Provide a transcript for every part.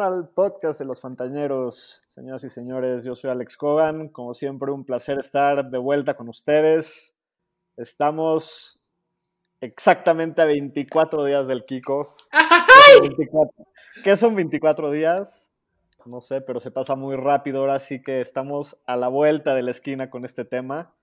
Al podcast de los Fantañeros. Señoras y señores, yo soy Alex Cogan. Como siempre, un placer estar de vuelta con ustedes. Estamos exactamente a 24 días del kickoff. 24. ¿Qué son 24 días? No sé, pero se pasa muy rápido. Ahora sí que estamos a la vuelta de la esquina con este tema.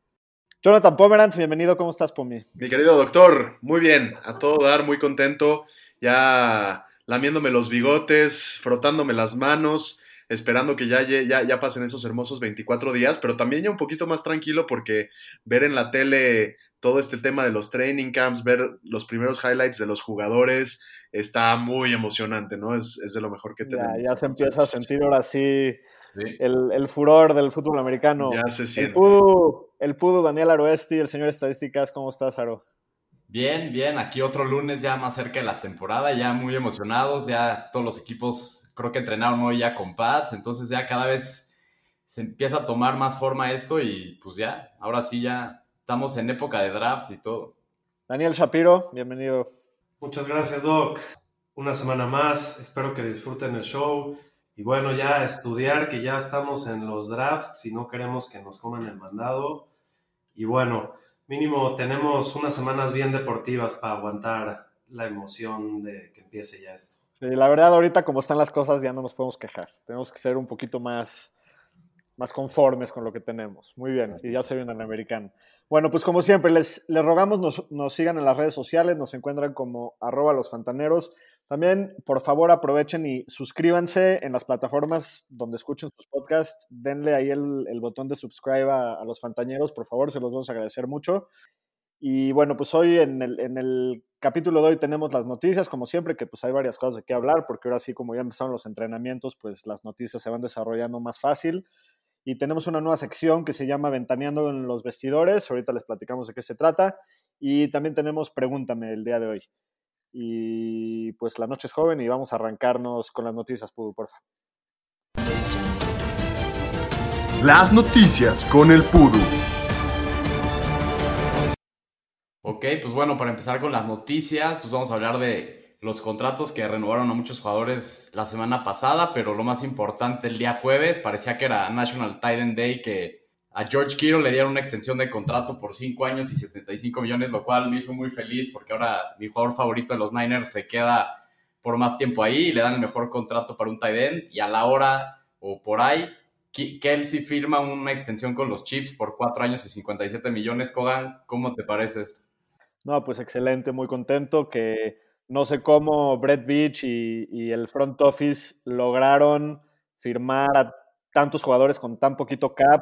Jonathan Pomeranz, bienvenido. ¿Cómo estás, Pomi? Mi querido doctor, muy bien, a todo dar, muy contento, ya lamiéndome los bigotes, frotándome las manos, esperando que ya, ya, ya pasen esos hermosos 24 días, pero también ya un poquito más tranquilo porque ver en la tele todo este tema de los training camps, ver los primeros highlights de los jugadores, está muy emocionante, ¿no? Es, es de lo mejor que Ya, tenemos. ya se empieza a sentir ahora sí Sí, el, el furor del fútbol americano. ya se El siente. Pudu, el Pudu, Daniel Aroesti, el señor Estadísticas, ¿cómo estás, Aro? Bien, bien, aquí otro lunes ya más cerca de la temporada, ya muy emocionados, ya todos los equipos creo que entrenaron hoy ya con pads, entonces ya cada vez se empieza a tomar más forma esto y pues ya, ahora sí ya estamos en época de draft y todo. Daniel Shapiro, bienvenido. Muchas gracias, Doc. Una semana más. Espero que disfruten el show. Y bueno, ya estudiar que ya estamos en los drafts y no queremos que nos coman el mandado. Y bueno, mínimo tenemos unas semanas bien deportivas para aguantar la emoción de que empiece ya esto. Sí, la verdad, ahorita como están las cosas, ya no nos podemos quejar. Tenemos que ser un poquito más, más conformes con lo que tenemos. Muy bien, y ya se viene el americano. Bueno, pues como siempre, les, les rogamos nos, nos sigan en las redes sociales, nos encuentran como arroba los fantaneros. También, por favor, aprovechen y suscríbanse en las plataformas donde escuchen sus podcasts. Denle ahí el, botón de subscribe a, a los fantañeros, por favor, se los vamos a agradecer mucho. Y bueno, pues hoy en el, en el capítulo de hoy tenemos las noticias, como siempre, que pues hay varias cosas de qué hablar, porque ahora sí, como ya empezaron los entrenamientos, pues las noticias se van desarrollando más fácil. Y tenemos una nueva sección que se llama Ventaneando en los vestidores, ahorita les platicamos de qué se trata. Y también tenemos Pregúntame el día de hoy. Y pues la noche es joven y vamos a arrancarnos con las noticias, Pudu, porfa. Las noticias con el Pudu. Ok, pues bueno, para empezar con las noticias, pues vamos a hablar de los contratos que renovaron a muchos jugadores la semana pasada, pero lo más importante el día jueves, parecía que era National Titan Day, que a George Kittle le dieron una extensión de contrato por 5 años y 75 millones, lo cual me hizo muy feliz porque ahora mi jugador favorito de los Niners se queda por más tiempo ahí y le dan el mejor contrato para un tight end y a la hora o por ahí Kelsey firma una extensión con los Chiefs por 4 años y 57 millones. Kogan, ¿cómo te parece esto? No, pues excelente, muy contento que no sé cómo Brett Beach y, y el front office lograron firmar a tantos jugadores con tan poquito cap.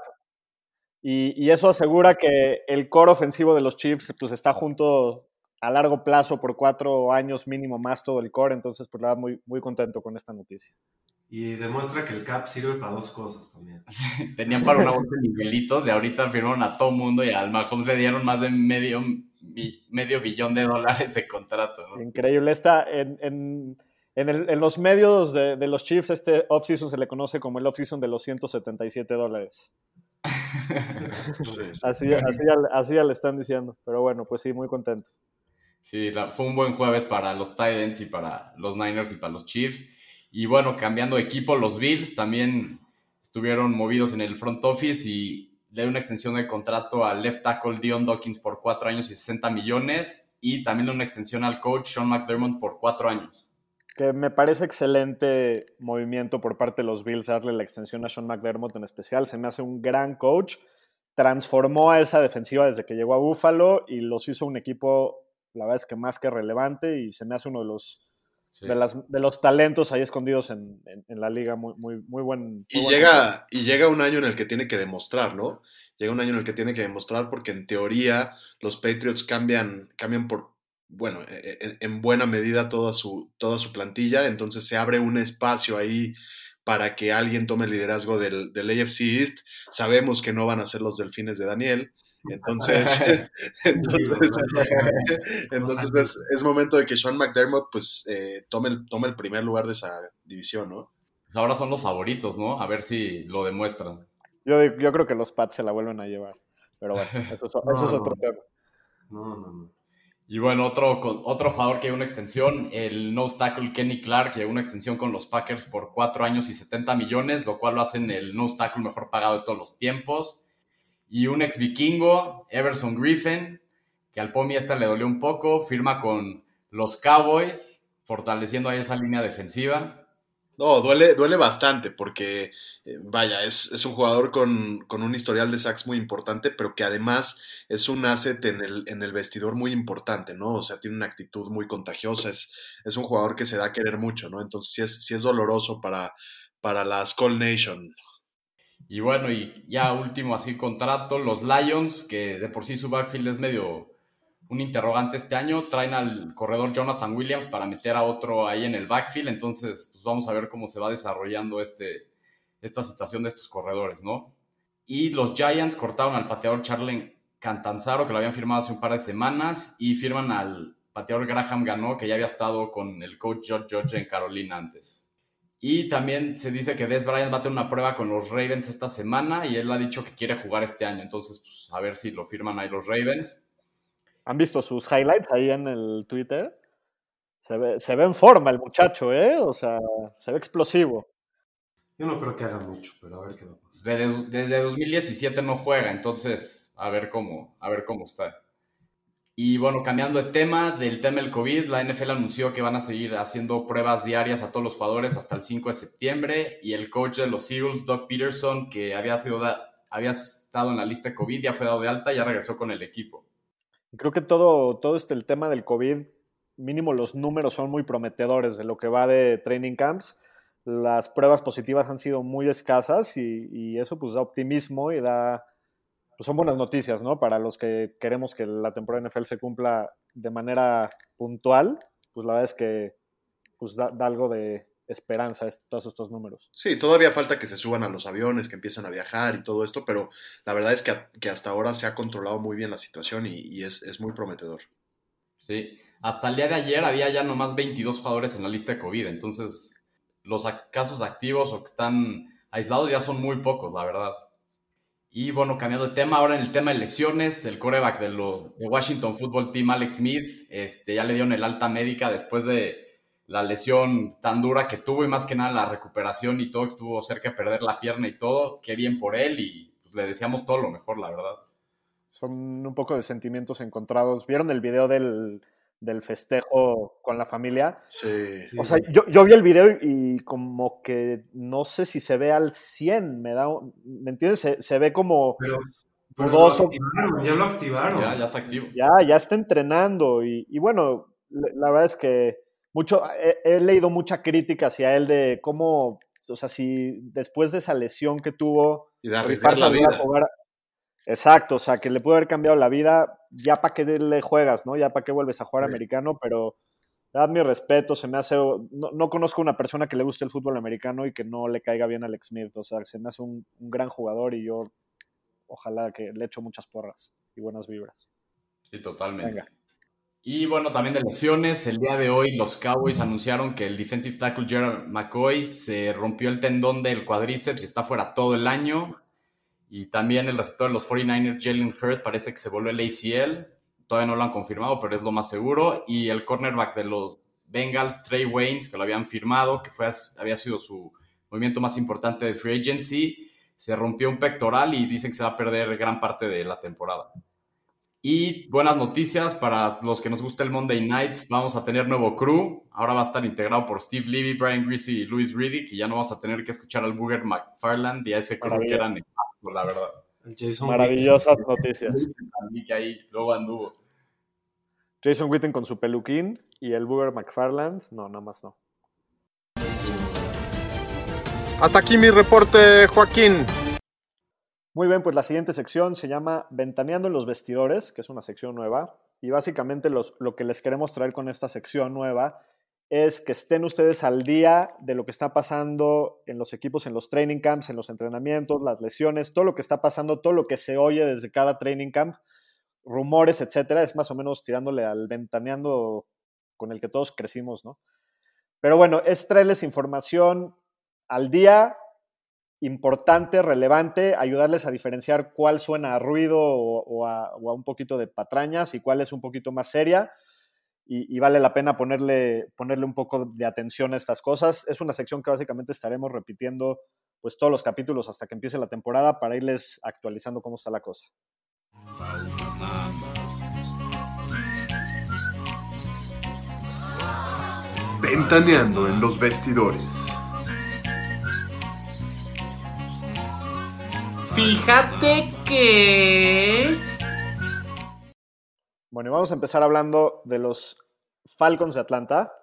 Y, y eso asegura que el core ofensivo de los Chiefs pues está junto a largo plazo por cuatro años mínimo más todo el core. Entonces, pues la verdad, muy, muy contento con esta noticia. Y demuestra que el CAP sirve para dos cosas también. Tenían para una bolsa de Miguelitos y ahorita firmaron a todo mundo y al Mahomes le dieron más de medio, mi- medio billón de dólares de contrato. ¿no? Increíble. Está en, en, en, el- en los medios de, de los Chiefs, este offseason se le conoce como el offseason de los 177 dólares. Así, así, así ya le están diciendo. Pero bueno, pues sí, muy contento. Sí, la- fue un buen jueves para los Titans y para los Niners y para los Chiefs. Y bueno, cambiando de equipo, los Bills también estuvieron movidos en el front office y le dio una extensión de contrato al left tackle Dion Dawkins por 4 años y 60 millones y también una extensión al coach Sean McDermott por 4 años. Que me parece excelente movimiento por parte de los Bills darle la extensión a Sean McDermott en especial. Se me hace un gran coach. Transformó a esa defensiva desde que llegó a Buffalo y los hizo un equipo, la verdad es que más que relevante y se me hace uno de los Sí. de, las, de los talentos ahí escondidos en, en- en la liga. Muy, muy, muy buen. muy Y buen llega, y llega un año en el que tiene que demostrar, ¿no? llega un año en el que tiene que demostrar porque en teoría los Patriots cambian, cambian por, bueno, e, e, en, buena medida toda su, toda su plantilla, entonces se abre un espacio ahí para que alguien tome el liderazgo del, del AFC East. Sabemos que no van a ser los delfines de Daniel, entonces, entonces, es, momento de que Sean McDermott pues eh, tome, el, tome el primer lugar de esa división, ¿no? Pues ahora son los favoritos, ¿no? A ver si lo demuestran. Yo, yo creo que los Pats se la vuelven a llevar. Pero bueno, eso, es otro tema. No, no, no. Y bueno, otro, otro jugador que hay una extensión, el no tackle Kenny Clark, que una extensión con los Packers por 4 años y 70 millones, lo cual lo hacen el no tackle mejor pagado de todos los tiempos. Y un ex vikingo, Everson Griffin, que al Pomi esta le dolió un poco, firma con los Cowboys, fortaleciendo ahí esa línea defensiva. No, duele, duele bastante porque, eh, vaya, es, es, un jugador con, con, un historial de sacks muy importante, pero que además es un asset en el, en el vestidor muy importante, ¿no? O sea, tiene una actitud muy contagiosa, es, es un jugador que se da a querer mucho, ¿no? Entonces sí es, sí es doloroso para, para la Skull Nation. Y bueno, y ya último así contrato, los Lions, que de por sí su backfield es medio un interrogante este año. Traen al corredor Jonathan Williams para meter a otro ahí en el backfield. Entonces, pues vamos a ver cómo se va desarrollando este, esta situación de estos corredores, ¿no? Y los Giants cortaron al pateador Charlie Cantanzaro, que lo habían firmado hace un par de semanas, y firman al pateador Graham Ganó, que ya había estado con el coach George George en Carolina antes. Y también se dice que Des Bryant va a tener una prueba con los Ravens esta semana y él ha dicho que quiere jugar este año. Entonces, pues, a ver si lo firman ahí los Ravens. ¿Han visto sus highlights ahí en el Twitter? Se ve, se ve en forma el muchacho, ¿eh? O sea, se ve explosivo. Yo no creo que haga mucho, pero a ver qué va a pasar. Desde, desde 2017 no juega, entonces a ver cómo, a ver cómo está. Y bueno, cambiando de tema, del tema del COVID, la NFL anunció que van a seguir haciendo pruebas diarias a todos los jugadores hasta el 5 de septiembre. Y el coach de los Eagles, Doug Peterson, que había, sido había estado en la lista de COVID, ya fue dado de alta y ya regresó con el equipo. Creo que todo, todo este el tema del COVID, mínimo los números son muy prometedores de lo que va de training camps. Las pruebas positivas han sido muy escasas y, y eso pues da optimismo y da, pues son buenas noticias, ¿no? Para los que queremos que la temporada NFL se cumpla de manera puntual, pues la verdad es que pues da, algo de esperanza todos estos números. Sí, todavía falta que se suban a los aviones, que empiecen a viajar y todo esto, pero la verdad es que, hasta ahora se ha controlado muy bien la situación y, es, es, muy prometedor. Sí, hasta el día de ayer había ya nomás 22 jugadores en la lista de COVID, entonces los casos activos o que están aislados ya son muy pocos, la verdad. Y bueno, cambiando de tema, ahora en el tema de lesiones, el coreback de, lo, de Washington Football Team, Alex Smith, este, ya le dieron el alta médica después de la lesión tan dura que tuvo y más que nada la recuperación y todo, estuvo cerca de perder la pierna y todo. Qué bien por él y pues, le deseamos todo lo mejor, la verdad. Son un poco de sentimientos encontrados. ¿Vieron el video del, del festejo con la familia. Sí. O sea, yo, yo, vi el video y como que no sé si se ve al 100, me da, ¿me entiendes? Se, se ve como pero, pero ya lo activaron. Ya, ya está activo. Ya, ya está entrenando y, y bueno, la verdad es que mucho, he, leído mucha crítica hacia él de cómo, o sea, si después de esa lesión que tuvo... Y de arriesgar la vida. Exacto, o sea, que le pudo haber cambiado la vida, ya para qué le juegas, ¿no? Ya para qué vuelves a jugar americano, pero dad mi respeto, se me hace, no, conozco una persona que le guste el fútbol americano y que no le caiga bien a Alex Smith, o sea, se me hace un, gran jugador y yo ojalá que le echo muchas porras y buenas vibras. Sí, totalmente. Y bueno, también de lesiones, el día de hoy los Cowboys anunciaron que el defensive tackle Gerald McCoy se rompió el tendón del cuadríceps y está fuera todo el año. Y también el receptor de los 49ers, Jalen Hurt, parece que se volvió el ACL. Todavía no lo han confirmado, pero es lo más seguro. Y el cornerback de los Bengals, Trey Waynes, que lo habían firmado, que fue, había sido su movimiento más importante de free agency, se rompió un pectoral y dicen que se va a perder gran parte de la temporada. Y buenas noticias para los que nos gusta el Monday Night. Vamos a tener nuevo crew. Ahora va a estar integrado por Steve Levy, Brian Greasy y Louis Riddick. Y ya no vamos a tener que escuchar al Booger McFarland y a ese crew que eran la verdad. Maravillosas noticias. que ahí luego anduvo. Jason Witten con su peluquín y el Booger McFarland. No, nada más no. Hasta aquí mi reporte, Joaquín. Muy bien, pues la siguiente sección se llama Ventaneando en los vestidores, que es una sección nueva. Y básicamente lo que les queremos traer con esta sección nueva es que estén ustedes al día de lo que está pasando en los equipos, en los training camps, en los entrenamientos, las lesiones, todo lo que está pasando, todo lo que se oye desde cada training camp, rumores, etcétera. Es más o menos tirándole al ventaneando con el que todos crecimos, ¿no? Pero bueno, es traerles información al día importante, relevante, ayudarles a diferenciar cuál suena a ruido o, a, un poquito de patrañas y cuál es un poquito más seria. Y, vale la pena ponerle, ponerle un poco de atención a estas cosas. Es una sección que básicamente estaremos repitiendo pues todos los capítulos hasta que empiece la temporada para irles actualizando cómo está la cosa. Ventaneando en los vestidores. Fíjate que... Bueno, y vamos a empezar hablando de los Falcons de Atlanta.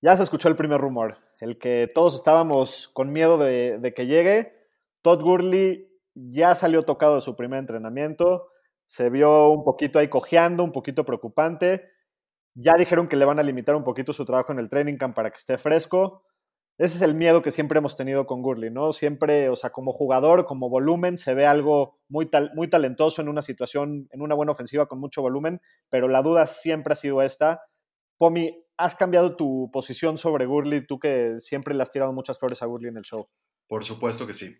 Ya se escuchó el primer rumor, el que todos estábamos con miedo de, que llegue. Todd Gurley ya salió tocado de su primer entrenamiento, se vio un poquito ahí cojeando, un poquito preocupante. Ya dijeron que le van a limitar un poquito su trabajo en el training camp para que esté fresco. Ese es el miedo que siempre hemos tenido con Gurley, ¿no? Siempre, o sea, como jugador, como volumen, se ve algo muy, muy talentoso en una situación, en una buena ofensiva con mucho volumen, pero la duda siempre ha sido esta. Pomi, ¿has cambiado tu posición sobre Gurley? Tú que siempre le has tirado muchas flores a Gurley en el show. Por supuesto que sí.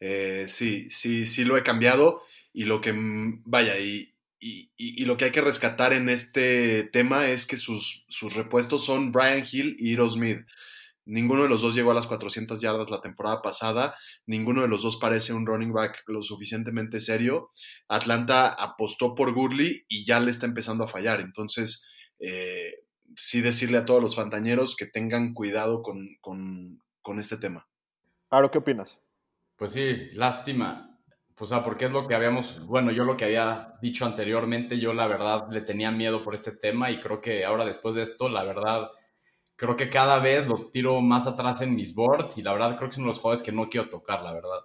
Eh, sí, sí, sí lo he cambiado y lo que, vaya, y, y, lo que hay que rescatar en este tema es que sus, sus repuestos son Brian Hill y Eero Smith. Ninguno de los dos llegó a las 400 yardas la temporada pasada. Ninguno de los dos parece un running back lo suficientemente serio. Atlanta apostó por Gurley y ya le está empezando a fallar. Entonces, eh, sí decirle a todos los fantañeros que tengan cuidado con, con, este tema. Aro, ¿qué opinas? Pues sí, lástima. Pues, o sea, porque es lo que habíamos, bueno, yo lo que había dicho anteriormente, yo la verdad le tenía miedo por este tema y creo que ahora después de esto, la verdad creo que cada vez lo tiro más atrás en mis boards y la verdad creo que son los juegos que no quiero tocar, la verdad.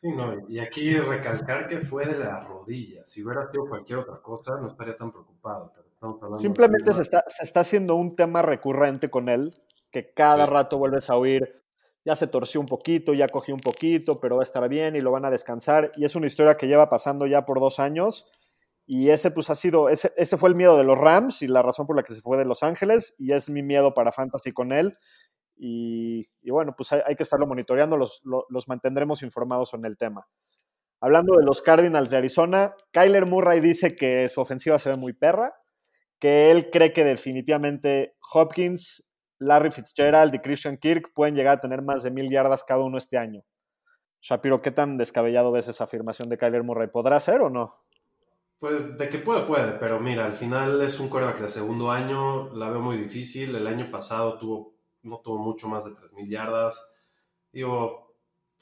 Sí, no, y aquí recalcar que fue de la rodilla. Si hubiera sido cualquier otra cosa, no estaría tan preocupado. Simplemente se está, se está haciendo un tema recurrente con él, que cada rato vuelves a oír, ya se torció un poquito, ya cogió un poquito, pero va a estar bien y lo van a descansar. Y es una historia que lleva pasando ya por dos años y ese pues ha sido, ese, ese, fue el miedo de los Rams y la razón por la que se fue de Los Ángeles y es mi miedo para Fantasy con él. Y, bueno, pues hay, que estarlo monitoreando, los, los, mantendremos informados en el tema. Hablando de los Cardinals de Arizona, Kyler Murray dice que su ofensiva se ve muy perra, que él cree que definitivamente Hopkins, Larry Fitzgerald y Christian Kirk pueden llegar a tener más de mil yardas cada uno este año. Shapiro, ¿qué tan descabellado ves esa afirmación de Kyler Murray? ¿Podrá ser o no? Pues de que puede, puede, pero mira, al final es un coreback de segundo año, la veo muy difícil. El año pasado tuvo, no tuvo mucho más de 3.000 yardas. Digo,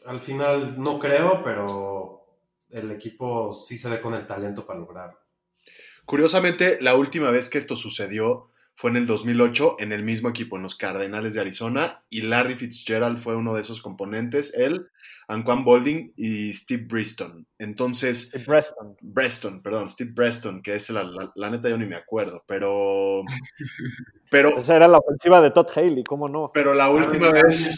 al final no creo, pero el equipo sí se ve con el talento para lograrlo. Curiosamente, la última vez que esto sucedió fue en el 2008 en el mismo equipo, en los Cardenales de Arizona, y Larry Fitzgerald fue uno de esos componentes, él, Anquan Bolding y Steve Briston. Entonces... Steve Breston. Breston, perdón, Steve Breston, que es la, la, neta yo ni me acuerdo, pero... pero Esa era la ofensiva de Todd Haley, ¿cómo no? Pero la última vez...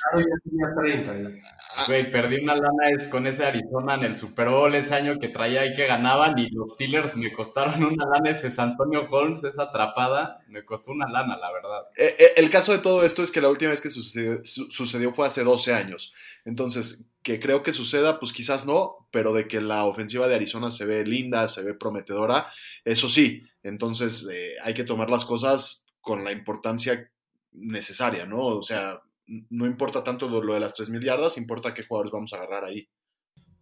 Güey, perdí una lana con ese Arizona en el Super Bowl ese año que traía y que ganaban y los Steelers me costaron una lana ese Antonio Holmes, esa atrapada, me costó una lana, la verdad. Eh, eh, el caso de todo esto es que la última vez que sucedió, fue hace 12 años. Entonces, que creo que suceda, pues quizás no, pero de que la ofensiva de Arizona se ve linda, se ve prometedora, eso sí. Entonces, eh, hay que tomar las cosas con la importancia necesaria, ¿no? O sea, no importa tanto lo de las 3.000 yardas, importa qué jugadores vamos a agarrar ahí.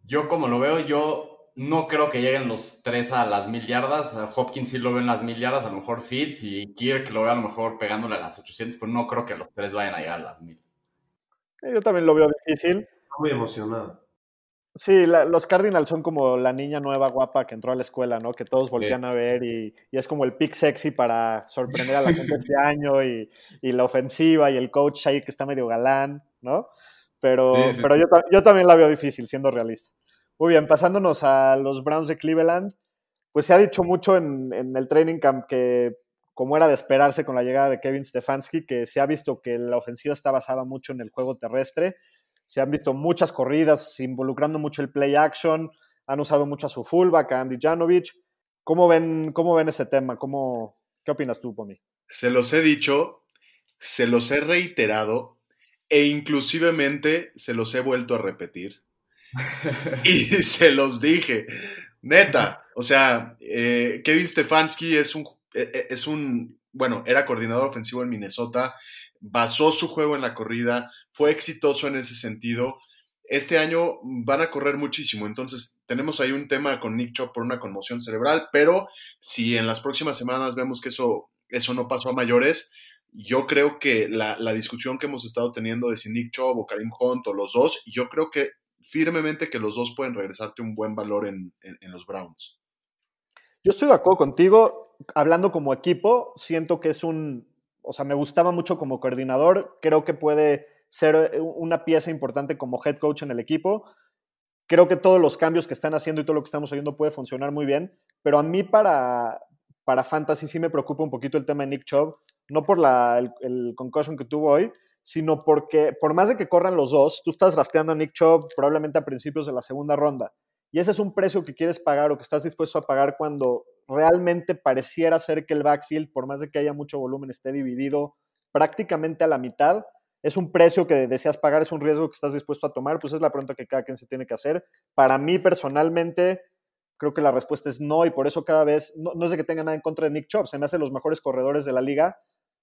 Yo como lo veo, yo no creo que lleguen los tres a las 1.000 yardas. Hopkins sí lo ve en las 1.000 yardas, a lo mejor Fitz y Kirk lo ve a lo mejor pegándole a las 800, pero no creo que los tres vayan a llegar a las 1.000. Yo también lo veo difícil. Muy emocionado. Sí, los Cardinals son como la niña nueva guapa que entró a la escuela, ¿no? Que todos voltean a ver y, es como el pick sexy para sorprender a la gente este año y, la ofensiva y el coach ahí que está medio galán, ¿no? Pero, pero yo, yo, también la veo difícil, siendo realista. Muy bien, pasándonos a los Browns de Cleveland, pues se ha dicho mucho en, en el training camp que, como era de esperarse con la llegada de Kevin Stefanski, que se ha visto que la ofensiva está basada mucho en el juego terrestre. Se han visto muchas corridas involucrando mucho el play action. Han usado mucho a su fullback, a Andy Janovich. ¿Cómo ven, cómo ven ese tema? ¿Cómo, ¿Qué opinas tú, Pomi? Se los he dicho, se los he reiterado e inclusivemente se los he vuelto a repetir. y se los dije. Neta, o sea, eh, Kevin Stefanski es un, eh, eh, es un, bueno, era coordinador ofensivo en Minnesota, basó su juego en la corrida, fue exitoso en ese sentido. Este año van a correr muchísimo, entonces tenemos ahí un tema con Nick Chop por una conmoción cerebral, pero si en las próximas semanas vemos que eso, eso no pasó a mayores, yo creo que la, la discusión que hemos estado teniendo de si Nick Chop o Karim Hunt o los dos, yo creo que firmemente que los dos pueden regresarte un buen valor en, en, en los Browns. Yo estoy de acuerdo contigo. Hablando como equipo, siento que es un, o sea, me gustaba mucho como coordinador. Creo que puede ser una pieza importante como head coach en el equipo. Creo que todos los cambios que están haciendo y todo lo que estamos oyendo puede funcionar muy bien. Pero a mí para, para Fantasy sí me preocupa un poquito el tema de Nick Chubb. No por la, el, el concussion que tuvo hoy, sino porque por más de que corran los dos, tú estás drafteando a Nick Chubb probablemente a principios de la segunda ronda. Y ese es un precio que quieres pagar o que estás dispuesto a pagar cuando realmente pareciera ser que el backfield, por más de que haya mucho volumen, esté dividido prácticamente a la mitad. Es un precio que deseas pagar, es un riesgo que estás dispuesto a tomar, pues es la pregunta que cada quien se tiene que hacer. Para mí personalmente, creo que la respuesta es no y por eso cada vez, no, no es de que tenga nada en contra de Nick Chubb, se me hace los mejores corredores de la liga,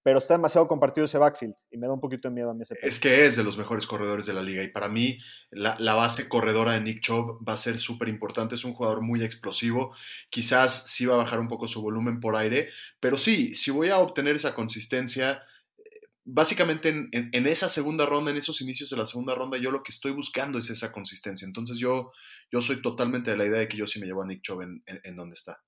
pero está demasiado compartido ese backfield y me da un poquito de miedo a mí ese tema. Es que es de los mejores corredores de la liga y para mí la, la base corredora de Nick Chubb va a ser súper importante. Es un jugador muy explosivo. Quizás sí va a bajar un poco su volumen por aire, pero sí, si voy a obtener esa consistencia, básicamente en, en, en, esa segunda ronda, en esos inicios de la segunda ronda, yo lo que estoy buscando es esa consistencia. Entonces yo, yo soy totalmente de la idea de que yo sí me llevo a Nick Chubb en, en, en donde está.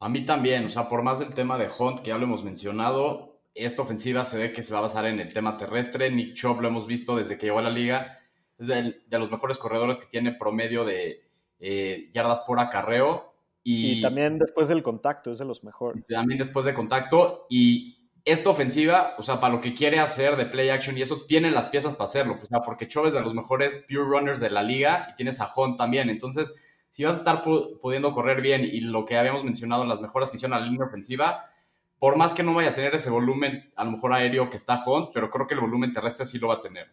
A mí también, o sea, por más del tema de Hunt, que ya lo hemos mencionado, esta ofensiva se ve que se va a basar en el tema terrestre. Nick Chubb lo hemos visto desde que llegó a la liga. Es de, de los mejores corredores que tiene promedio de eh, yardas por acarreo. Y, y, también después del contacto, es de los mejores. También después de contacto. Y esta ofensiva, o sea, para lo que quiere hacer de play action y eso, tiene las piezas para hacerlo. O sea, porque Chubb es de los mejores pure runners de la liga y tienes a Hunt también. Entonces, si vas a estar pudiendo correr bien y lo que habíamos mencionado, las mejoras que hicieron a la línea ofensiva, por más que no vaya a tener ese volumen, a lo mejor aéreo que está Hunt, pero creo que el volumen terrestre sí lo va a tener.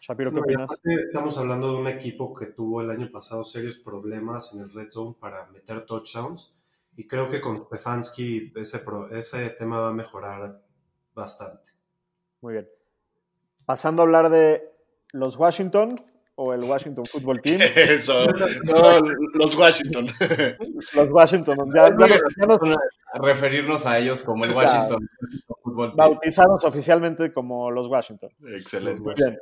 Shapiro, ¿qué opinas? Estamos hablando de un equipo que tuvo el año pasado serios problemas en el red zone para meter touchdowns y creo que con Stefanski ese, ese tema va a mejorar bastante. Muy bien. Pasando a hablar de los Washington, o el Washington Football Team. Eso, no, los Washington. Los Washington. Ya, ya nos, ya nos, a referirnos a ellos como el Washington Football Team. Bautizados oficialmente como los Washington. Excelente. Bien.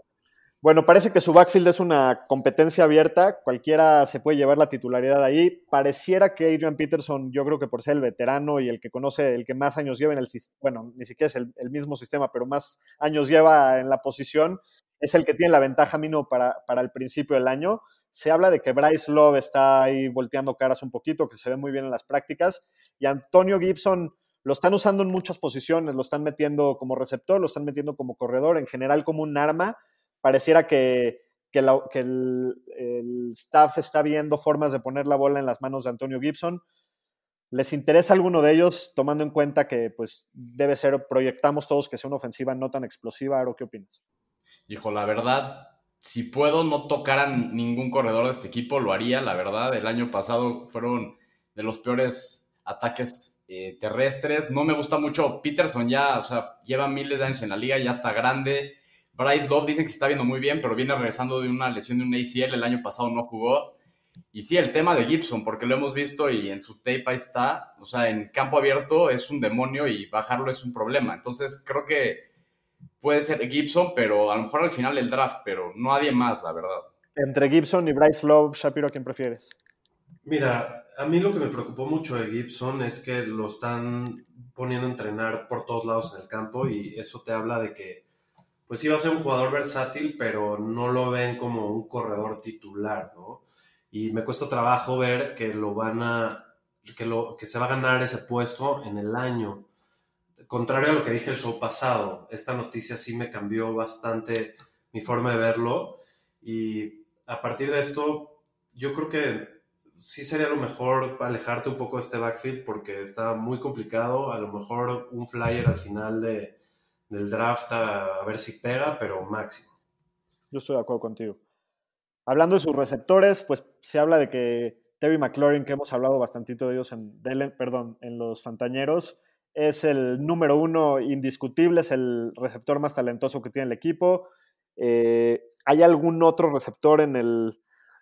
Bueno, parece que su backfield es una competencia abierta, cualquiera se puede llevar la titularidad ahí. Pareciera que Adrian Peterson, yo creo que por ser el veterano y el que conoce, el que más años lleva en el sistema, bueno, ni siquiera es el, el, mismo sistema, pero más años lleva en la posición, es el que tiene la ventaja mínimo para, para el principio del año. Se habla de que Bryce Love está ahí volteando caras un poquito, que se ve muy bien en las prácticas, y Antonio Gibson lo están usando en muchas posiciones, lo están metiendo como receptor, lo están metiendo como corredor, en general como un arma. Pareciera que, que, el, el, staff está viendo formas de poner la bola en las manos de Antonio Gibson. ¿Les interesa alguno de ellos, tomando en cuenta que pues debe ser, proyectamos todos que sea una ofensiva no tan explosiva? Aro, ¿qué opinas? Hijo, la verdad, si puedo no tocar a ningún corredor de este equipo, lo haría, la verdad. El año pasado fueron de los peores ataques eh, terrestres. No me gusta mucho Peterson ya, o sea, lleva miles de años en la liga, ya está grande. Bryce Love dicen que se está viendo muy bien, pero viene regresando de una lesión de un ACL, el año pasado no jugó. Y sí, el tema de Gibson, porque lo hemos visto y en su tape ahí está, o sea, en campo abierto es un demonio y bajarlo es un problema. Entonces creo que puede ser Gibson, pero a lo mejor al final el draft, pero no nadie más, la verdad. Entre Gibson y Bryce Love, Shapiro, ¿a quién prefieres? Mira, a mí lo que me preocupó mucho de Gibson es que lo están poniendo a entrenar por todos lados en el campo y eso te habla de que pues iba a ser un jugador versátil, pero no lo ven como un corredor titular, ¿no? y me cuesta trabajo ver que lo van a, que, lo, que se va a ganar ese puesto en el año. Contrario a lo que dije el show pasado, esta noticia sí me cambió bastante mi forma de verlo y a partir de esto yo creo que sí sería lo mejor alejarte un poco de este backfield porque está muy complicado, a lo mejor un flyer al final de, del draft a, ver si pega, pero máximo. Yo estoy de acuerdo contigo. Hablando de sus receptores, pues se habla de que Terry McLaurin, que hemos hablado bastantito de ellos en, perdón, en los Fantañeros, es el número uno indiscutible, es el receptor más talentoso que tiene el equipo. Eh, ¿Hay algún otro receptor en el,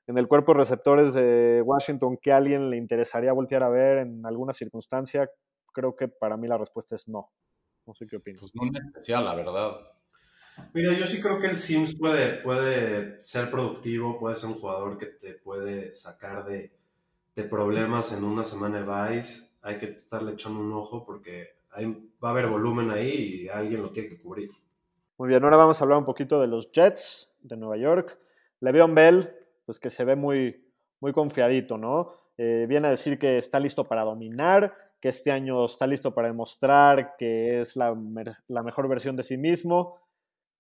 en el cuerpo de receptores de Washington que a alguien le interesaría voltear a ver en alguna circunstancia? Creo que para mí la respuesta es no. No sé qué opinas. Pues no en especial, la verdad. Mira, yo sí creo que el Sims puede, puede ser productivo, puede ser un jugador que te puede sacar de, de problemas en una semana de Vice. Hay que estarle echando un ojo porque hay, va a haber volumen ahí y alguien lo tiene que cubrir. Muy bien, ahora vamos a hablar un poquito de los Jets de Nueva York. Le'Veon Bell, pues que se ve muy, muy confiadito, ¿no? Eh, viene a decir que está listo para dominar, que este año está listo para demostrar que es la, la mejor versión de sí mismo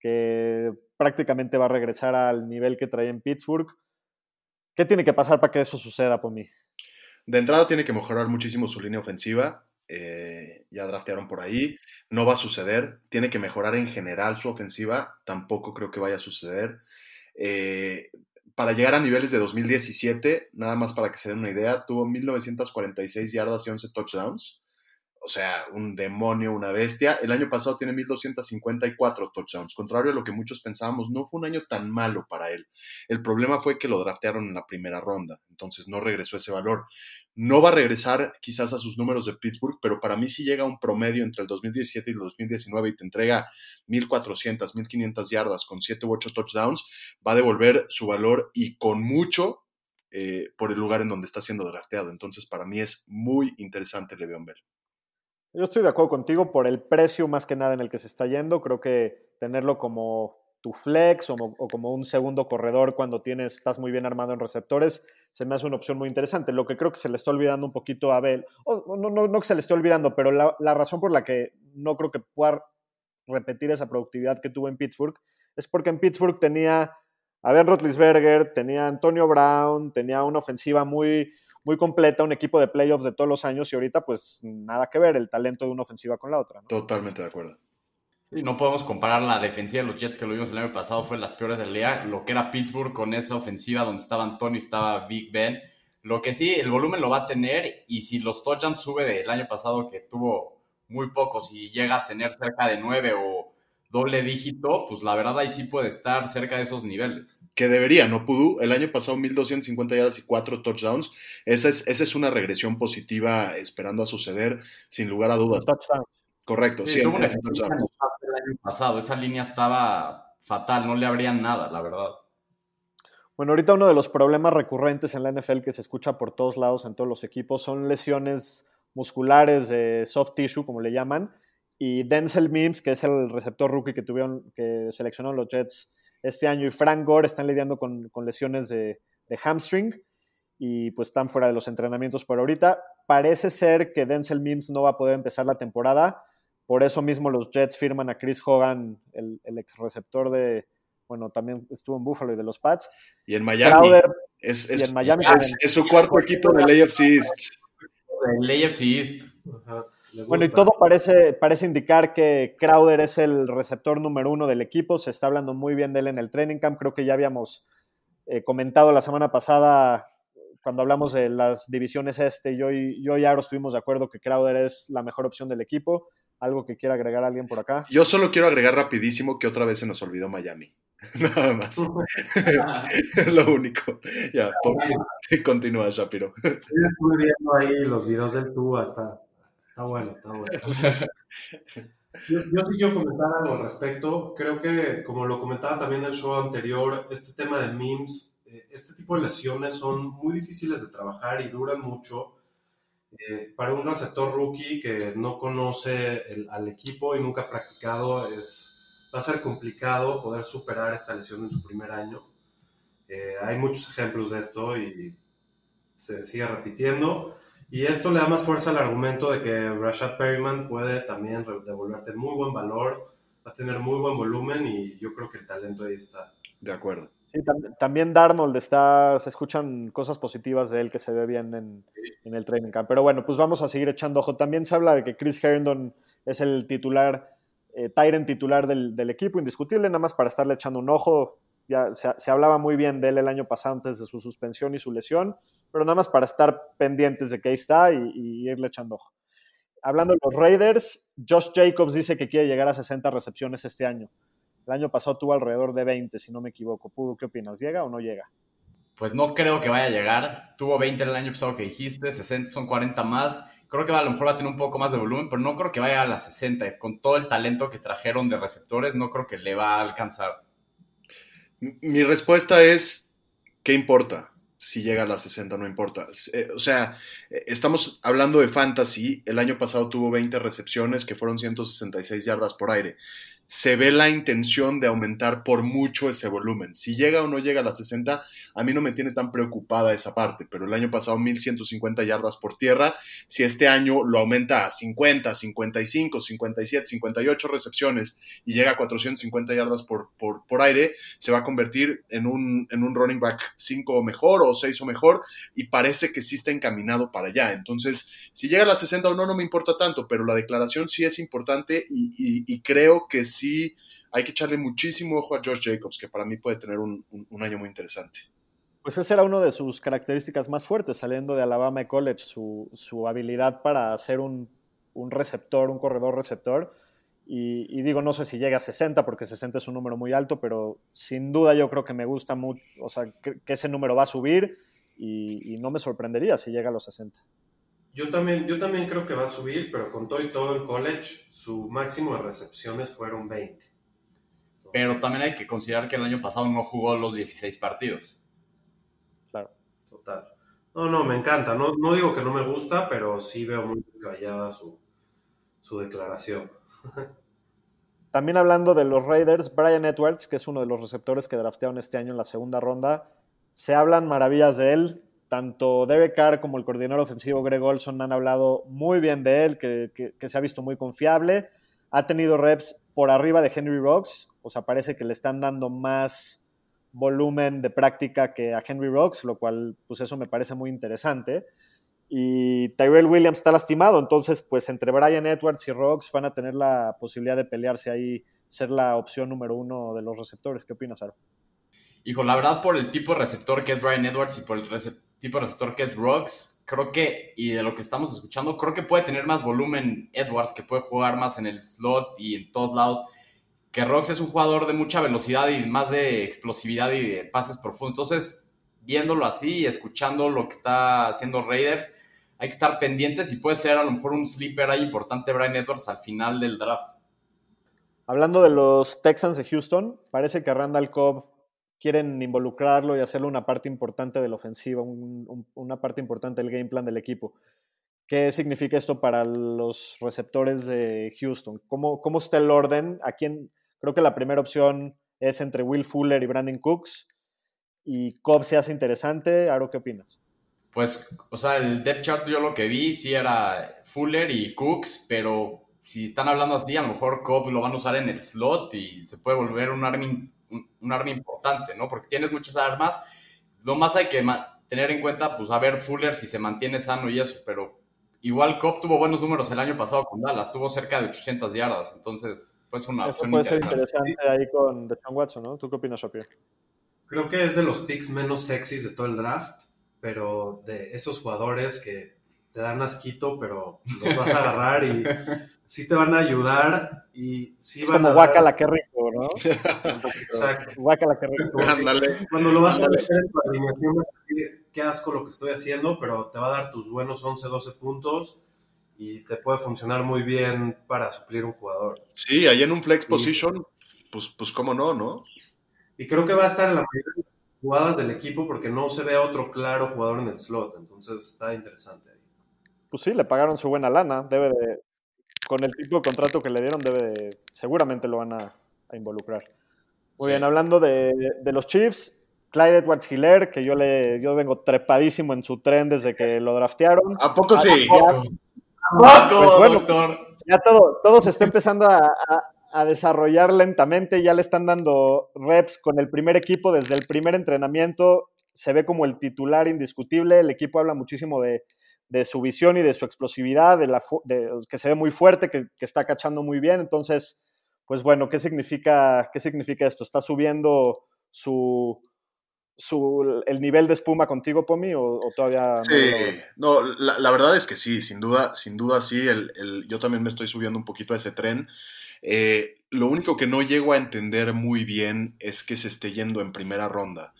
que prácticamente va a regresar al nivel que traía en Pittsburgh. ¿Qué tiene que pasar para que eso suceda por mí? De entrada tiene que mejorar muchísimo su línea ofensiva. Eh, ya draftearon por ahí. No va a suceder. Tiene que mejorar en general su ofensiva. Tampoco creo que vaya a suceder. Eh, para llegar a niveles de 2017, nada más para que se den una idea, tuvo 1946 yardas y 11 touchdowns o sea, un demonio, una bestia. El año pasado tiene 1254 touchdowns. Contrario a lo que muchos pensábamos, no fue un año tan malo para él. El problema fue que lo draftearon en la primera ronda, entonces no regresó ese valor. No va a regresar quizás a sus números de Pittsburgh, pero para mí si llega a un promedio entre el 2017 y el 2019 y te entrega 1400, 1500 yardas con 7 u 8 touchdowns, va a devolver su valor y con mucho eh, por el lugar en donde está siendo drafteado. Entonces, para mí es muy interesante Le'Veon Bell. Yo estoy de acuerdo contigo por el precio más que nada en el que se está yendo. Creo que tenerlo como tu flex o, como un segundo corredor cuando tienes, estás muy bien armado en receptores, se me hace una opción muy interesante. Lo que creo que se le está olvidando un poquito a Abel, no, no, no, que se le esté olvidando, pero la, razón por la que no creo que pueda repetir esa productividad que tuvo en Pittsburgh es porque en Pittsburgh tenía a Ben Roethlisberger, tenía a Antonio Brown, tenía una ofensiva muy muy completa, un equipo de playoffs de todos los años y ahorita pues nada que ver el talento de una ofensiva con la otra. Totalmente de acuerdo. Sí, no podemos comparar la defensiva de los Jets que lo vimos el año pasado, fue las peores del día, lo que era Pittsburgh con esa ofensiva donde estaba Antonio y estaba Big Ben. Lo que sí, el volumen lo va a tener y si los touchdowns sube del año pasado que tuvo muy pocos y llega a tener cerca de nueve o doble dígito, pues la verdad ahí sí puede estar cerca de esos niveles. Que debería, ¿no, Pudu? El año pasado 1.250 yardas y 4 touchdowns. Esa es, esa es una regresión positiva esperando a suceder, sin lugar a dudas. Correcto, sí. tuvo una el año pasado, esa línea estaba fatal, no le habrían nada, la verdad. Bueno, ahorita uno de los problemas recurrentes en la NFL que se escucha por todos lados en todos los equipos son lesiones musculares de soft tissue, como le llaman, y Denzel Mims, que es el receptor rookie que tuvieron, que seleccionaron los Jets este año, y Frank Gore están lidiando con, lesiones de, hamstring y pues están fuera de los entrenamientos por ahorita. Parece ser que Denzel Mims no va a poder empezar la temporada, por eso mismo los Jets firman a Chris Hogan, el, ex receptor de, bueno, también estuvo en Buffalo y de los Pats. Y en Miami. es, en Miami es, su cuarto equipo del AFC East. El AFC East. Bueno, y todo parece, parece indicar que Crowder es el receptor número uno del equipo. Se está hablando muy bien de él en el training camp. Creo que ya habíamos eh, comentado la semana pasada, cuando hablamos de las divisiones este, yo y, yo y Aro estuvimos de acuerdo que Crowder es la mejor opción del equipo. ¿Algo que quiera agregar alguien por acá? Yo solo quiero agregar rapidísimo que otra vez se nos olvidó Miami. Nada más. es lo único. Ya, continúa, Shapiro. estuve viendo ahí los videos del tú hasta Está bueno, está bueno. Yo, yo sí quiero comentar algo al respecto. Creo que, como lo comentaba también en el show anterior, este tema de memes, eh, este tipo de lesiones son muy difíciles de trabajar y duran mucho. Eh, para un receptor rookie que no conoce al equipo y nunca ha practicado, es, va a ser complicado poder superar esta lesión en su primer año. Eh, hay muchos ejemplos de esto y se sigue repitiendo. Y esto le da más fuerza al argumento de que Rashad Perryman puede también devolverte muy buen valor, va a tener muy buen volumen y yo creo que el talento ahí está. De acuerdo. Sí, también Darnold está, se escuchan cosas positivas de él que se ve bien en, en, el training camp. Pero bueno, pues vamos a seguir echando ojo. También se habla de que Chris Herndon es el titular, eh, Tyrant titular del, del, equipo, indiscutible, nada más para estarle echando un ojo. Ya se, se, hablaba muy bien de él el año pasado antes de su suspensión y su lesión pero nada más para estar pendientes de que ahí está y, irle echando ojo. Hablando de los Raiders, Josh Jacobs dice que quiere llegar a 60 recepciones este año. El año pasado tuvo alrededor de 20, si no me equivoco. ¿Qué opinas? ¿Llega o no llega? Pues no creo que vaya a llegar. Tuvo 20 el año pasado que dijiste, 60 son 40 más. Creo que a lo mejor va a tener un poco más de volumen, pero no creo que vaya a las 60. Con todo el talento que trajeron de receptores, no creo que le va a alcanzar. Mi respuesta es, ¿qué importa? Si llega a las 60, no importa. Eh, o sea, eh, estamos hablando de fantasy. El año pasado tuvo 20 recepciones que fueron 166 yardas por aire se ve la intención de aumentar por mucho ese volumen. Si llega o no llega a las 60, a mí no me tiene tan preocupada esa parte, pero el año pasado 1150 yardas por tierra, si este año lo aumenta a 50, 55, 57, 58 recepciones y llega a 450 yardas por, por, por aire, se va a convertir en un, en un running back 5 o mejor o 6 o mejor y parece que sí está encaminado para allá. Entonces, si llega a las 60 o no, no me importa tanto, pero la declaración sí es importante y, y creo que sí sí hay que echarle muchísimo ojo a Josh Jacobs, que para mí puede tener un, año muy interesante. Pues esa era una de sus características más fuertes saliendo de Alabama College, su, habilidad para ser un, receptor, un corredor receptor. Y, digo, no sé si llega a 60, porque 60 es un número muy alto, pero sin duda yo creo que me gusta mucho, o sea, que, ese número va a subir y, y, no me sorprendería si llega a los 60. Yo también, yo también creo que va a subir, pero con todo y todo en college, su máximo de recepciones fueron 20. pero también hay que considerar que el año pasado no jugó los 16 partidos. Claro. Total. No, no, me encanta. No, no digo que no me gusta, pero sí veo muy descabellada su, su declaración. También hablando de los Raiders, Brian Edwards, que es uno de los receptores que draftearon este año en la segunda ronda, se hablan maravillas de él tanto Derek Carr como el coordinador ofensivo Greg Olson han hablado muy bien de él, que, se ha visto muy confiable. Ha tenido reps por arriba de Henry Rocks, o sea, parece que le están dando más volumen de práctica que a Henry Rocks, lo cual, pues eso me parece muy interesante. Y Tyrell Williams está lastimado, entonces, pues entre Brian Edwards y Rocks van a tener la posibilidad de pelearse ahí, ser la opción número uno de los receptores. ¿Qué opinas, Aro? Hijo, la verdad, por el tipo de receptor que es Brian Edwards y por el tipo de receptor que es Rocks, creo que, y de lo que estamos escuchando, creo que puede tener más volumen Edwards, que puede jugar más en el slot y en todos lados. Que Rocks es un jugador de mucha velocidad y más de explosividad y de pases profundos. Entonces, viéndolo así y escuchando lo que está haciendo Raiders, hay que estar pendientes y puede ser a lo mejor un sleeper ahí importante Brian Edwards al final del draft. Hablando de los Texans de Houston, parece que Randall Cobb quieren involucrarlo y hacerlo una parte importante de la ofensiva, una parte importante del game plan del equipo. ¿Qué significa esto para los receptores de Houston? ¿Cómo, cómo está el orden? ¿A quién? Creo que la primera opción es entre Will Fuller y Brandon Cooks. Y Cobb se hace interesante. Aro, ¿qué opinas? Pues, o sea, el depth chart yo lo que vi sí era Fuller y Cooks, pero si están hablando así, a lo mejor Cobb lo van a usar en el slot y se puede volver un army un, arma importante, ¿no? Porque tienes muchas armas. Lo más hay que tener en cuenta, pues a ver Fuller si se mantiene sano y eso, pero igual Cobb tuvo buenos números el año pasado con Dallas, tuvo cerca de 800 yardas, entonces pues una Eso puede ser interesante ahí con Deshaun Watson, ¿no? ¿Tú qué opinas, Shapiro? Creo que es de los picks menos sexys de todo el draft, pero de esos jugadores que te dan asquito, pero los vas a agarrar y sí te van a ayudar y sí es van como a guacala, qué rico, ¿no? Exacto. Guacala, qué rico. Cuando lo vas a hacer en tu alineación vas a decir, qué asco lo que estoy haciendo, pero te va a dar tus buenos 11, 12 puntos y te puede funcionar muy bien para suplir un jugador. Sí, ahí en un flex position, pues, pues cómo no, ¿no? Y creo que va a estar en la mayoría de las jugadas del equipo porque no se ve a otro claro jugador en el slot, entonces está interesante ahí. Pues sí, le pagaron su buena lana, debe de, con el tipo de contrato que le dieron, debe seguramente lo van a, involucrar. Muy bien, hablando de, los Chiefs, Clyde Edwards Hiller, que yo le yo vengo trepadísimo en su tren desde que lo draftearon. ¿A poco sí? Ya, pues bueno, ya todo, todo se está empezando a, a- a desarrollar lentamente, ya le están dando reps con el primer equipo desde el primer entrenamiento, se ve como el titular indiscutible, el equipo habla muchísimo de, de su visión y de su explosividad, de la, de- que se ve muy fuerte, que, que está cachando muy bien, entonces, pues bueno, ¿qué significa, qué significa esto? ¿Está subiendo su, su, el nivel de espuma contigo, Pomi, o, o todavía no Sí, no, la, la verdad es que sí, sin duda, sin duda sí, el, el- yo también me estoy subiendo un poquito a ese tren. Eh, lo único que no llego a entender muy bien es que se esté yendo en primera ronda.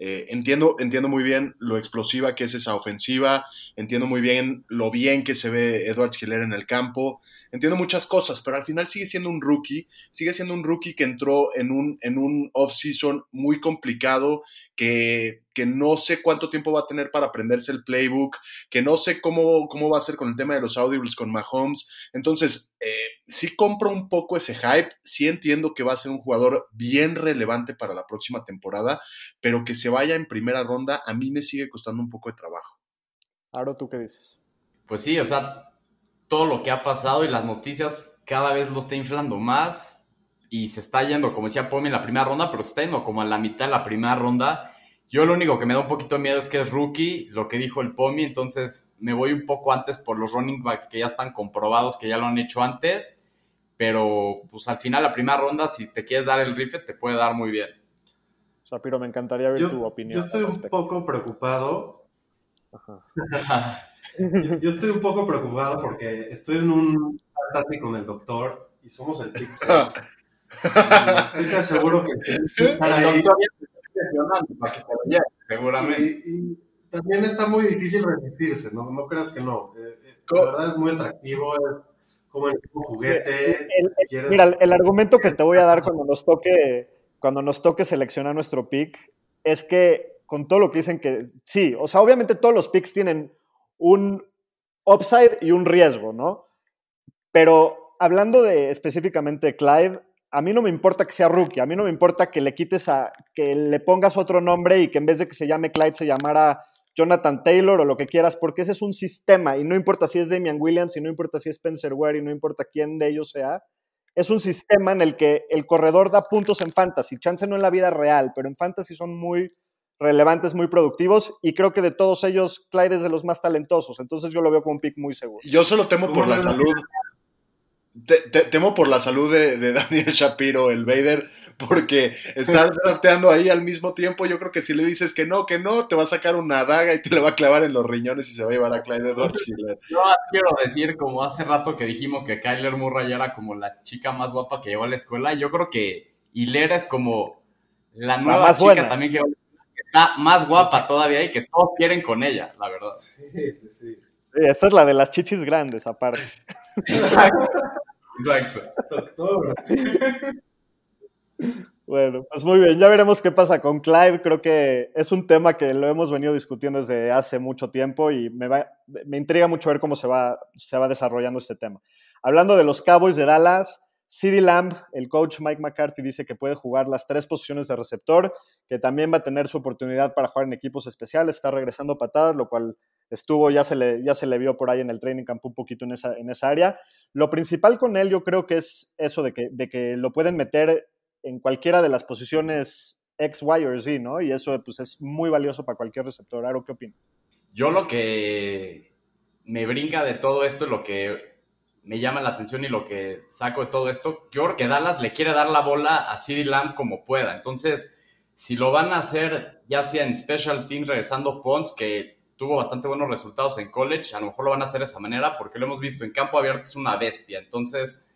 Eh, entiendo, entiendo muy bien lo explosiva que es esa ofensiva, entiendo muy bien lo bien que se ve Edwards Hiller en el campo, entiendo muchas cosas, pero al final sigue siendo un rookie, sigue siendo un rookie que entró en un, en un off-season muy complicado, que, que no sé cuánto tiempo va a tener para aprenderse el playbook, que no sé cómo, cómo va a ser con el tema de los audibles con Mahomes. Entonces, eh, sí compro un poco ese hype, sí entiendo que va a ser un jugador bien relevante para la próxima temporada, pero que se vaya en primera ronda a mí me sigue costando un poco de trabajo. Aro, ¿tú qué dices? Pues sí, o sea, todo lo que ha pasado y las noticias cada vez lo está inflando más y se está yendo, como decía Pomi, en la primera ronda, pero se está yendo como a la mitad de la primera ronda. Yo lo único que me da un poquito de miedo es que es rookie, lo que dijo el Pomi, entonces me voy un poco antes por los running backs que ya están comprobados, que ya lo han hecho antes, pero pues al final la primera ronda, si te quieres dar el rifle, te puede dar muy bien. Shapiro, me encantaría ver Yo, tu opinión. yo estoy un poco preocupado. Ajá. Yo, yo estoy un poco preocupado porque estoy en un fantasy con el doctor y somos el pick 6. Y Estoy seguro que El doctor presionando para que te lo lleves, seguramente. Y, y también está muy difícil resistirse, no, no creas que no. Eh, eh, La verdad es muy atractivo, es como el tipo juguete. El- el- quieres- mira, el, el argumento que te voy a dar cuando nos toque, cuando nos toque seleccionar nuestro pick es que con todo lo que dicen que sí, o sea, obviamente todos los picks tienen un upside y un riesgo, ¿no? Pero hablando de específicamente de Clyde, a mí no me importa que sea rookie, a mí no me importa que le quites a, que le pongas otro nombre y que en vez de que se llame Clyde se llamara Jonathan Taylor o lo que quieras, porque ese es un sistema y no importa si es Damian Williams y no importa si es Spencer Ware y no importa quién de ellos sea, es un sistema en el que el corredor da puntos en fantasy, chance no en la vida real, pero en fantasy son muy relevantes, muy productivos y creo que de todos ellos Clyde es de los más talentosos, entonces yo lo veo como un pick muy seguro. Yo solo temo ¿Cómo por la salud. Te- te- temo por la salud de, de Daniel Shapiro, el Vader, porque estar drafteando ahí al mismo tiempo. Yo creo que si le dices que no, que no, te va a sacar una daga y te le va a clavar en los riñones y se va a llevar a Clyde Edwards Hiller. Yo quiero decir, como hace rato que dijimos que Kyler Murray era como la chica más guapa que llegó a la escuela, yo creo que Hilera es como la nueva más chica buena. también que, que está más guapa todavía y que todos quieren con ella, la verdad. Sí, sí, sí. Sí, esta es la de las chichis grandes, aparte. Exacto. Exacto. Doctor. Bueno, pues muy bien, ya veremos qué pasa con Clyde. Creo que es un tema que lo hemos venido discutiendo desde hace mucho tiempo y me, va, me intriga mucho ver cómo se va, se va desarrollando este tema. Hablando de los Cowboys de Dallas, CeeDee Lamb, el coach Mike McCarthy dice que puede jugar las tres posiciones de receptor, que también va a tener su oportunidad para jugar en equipos especiales, está regresando patadas, lo cual estuvo, ya se le, ya se le vio por ahí en el training camp un poquito en esa, en esa área. Lo principal con él yo creo que es eso de que, de que lo pueden meter en cualquiera de las posiciones X, Y o Z, ¿no? Y eso pues, es muy valioso para cualquier receptor. Aro, ¿qué opinas? Yo lo que me brinca de todo esto, lo que me llama la atención y lo que saco de todo esto, yo creo que Dallas le quiere dar la bola a CeeDee Lamb como pueda. Entonces, si lo van a hacer ya sea en special teams regresando Pons, que tuvo bastante buenos resultados en college, a lo mejor lo van a hacer de esa manera porque lo hemos visto en campo abierto es una bestia. Entonces,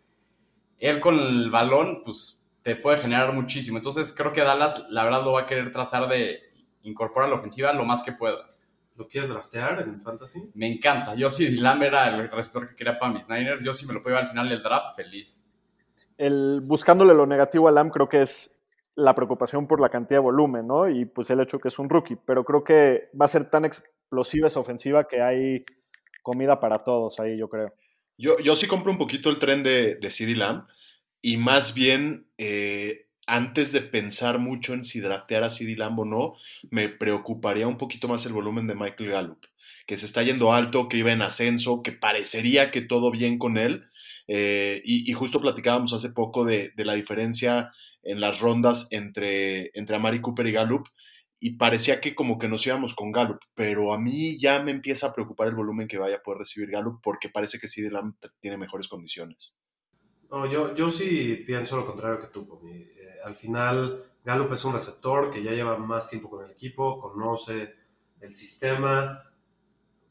él con el balón, pues te puede generar muchísimo. Entonces, creo que Dallas, la verdad, lo va a querer tratar de incorporar a la ofensiva lo más que pueda. ¿Lo quieres draftear en fantasy? Me encanta. Yo si Lamb era el receptor que quería para mis Niners, yo si me lo puedo llevar al final del draft, feliz. El, buscándole lo negativo a Lamb, creo que es la preocupación por la cantidad de volumen, ¿no? Y pues el hecho que es un rookie, pero creo que va a ser tan explosiva esa ofensiva que hay comida para todos ahí, yo creo. Yo, yo sí compro un poquito el tren de, de CeeDee Lamb y más bien eh, antes de pensar mucho en si draftear a CD Lamb o no, me preocuparía un poquito más el volumen de Michael Gallup, que se está yendo alto, que iba en ascenso, que parecería que todo bien con él. Eh, y, justo platicábamos hace poco de, la diferencia en las rondas entre, entre Amari Cooper y Gallup. Y parecía que como que nos íbamos con Gallup, pero a mí ya me empieza a preocupar el volumen que vaya a poder recibir Gallup porque parece que CD Lamb tiene mejores condiciones. No, yo, yo sí pienso lo contrario que tú, Pomi. Eh, al final, Gallup es un receptor que ya lleva más tiempo con el equipo, conoce el sistema.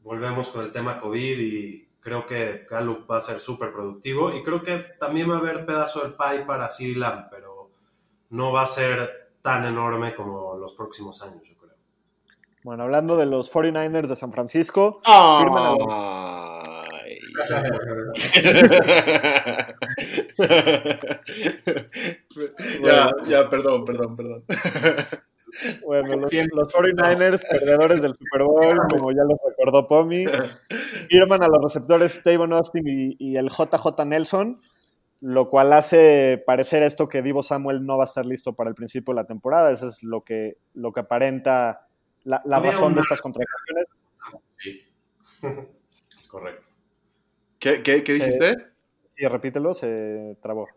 Volvemos con el tema COVID y creo que Gallup va a ser súper productivo. Y creo que también va a haber pedazo del pie para CD Lamb, pero no va a ser tan enorme como los próximos años, yo creo. Bueno, hablando de los 49ers de San Francisco, oh. firman a ya, ya, perdón, perdón, perdón. Bueno, los, los, 49ers, perdedores del Super Bowl, como ya lo recordó Pomi, firman a los receptores Tavon Austin y, y, el JJ Nelson, lo cual hace parecer esto que Divo Samuel no va a estar listo para el principio de la temporada. Eso es lo que, lo que aparenta la, la razón de estas contrataciones. Sí, es correcto. ¿Qué, qué, qué dijiste? Sí, repítelo, se trabó.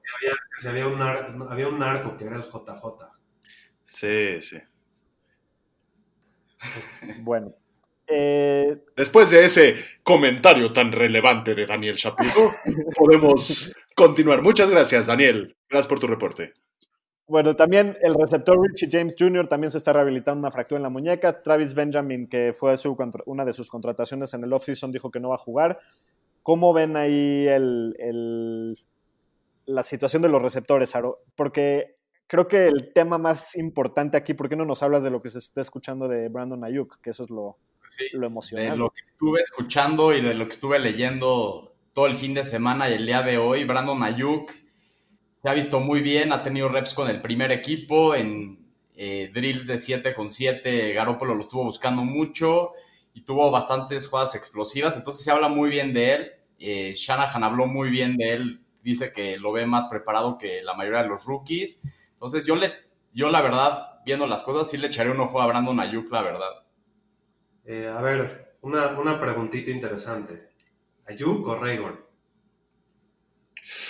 Sí, había, un narco, había, un narco, que era el JJ. Sí, sí. Bueno. Eh... Después de ese comentario tan relevante de Daniel Shapiro, podemos continuar. Muchas gracias, Daniel. Gracias por tu reporte. Bueno, también el receptor Richie James Jr. también se está rehabilitando una fractura en la muñeca. Travis Benjamin, que fue su, una de sus contrataciones en el offseason, dijo que no va a jugar. ¿Cómo ven ahí el, el, la situación de los receptores, Aro? Porque creo que el tema más importante aquí, ¿por qué no nos hablas de lo que se está escuchando de Brandon Ayuk? Que eso es lo, sí, lo emocionante. De lo que estuve escuchando y de lo que estuve leyendo todo el fin de semana y el día de hoy, Brandon Ayuk se ha visto muy bien, ha tenido reps con el primer equipo en eh, drills de 7 con 7, Garópolo lo estuvo buscando mucho y tuvo bastantes jugadas explosivas, entonces se habla muy bien de él. Eh, Shanahan habló muy bien de él, dice que lo ve más preparado que la mayoría de los rookies. Entonces yo, le, yo la verdad, viendo las cosas, sí le echaré un ojo a Brandon Ayuk, la verdad. Eh, a ver, una, una preguntita interesante. ¿Ayuk o Raygor?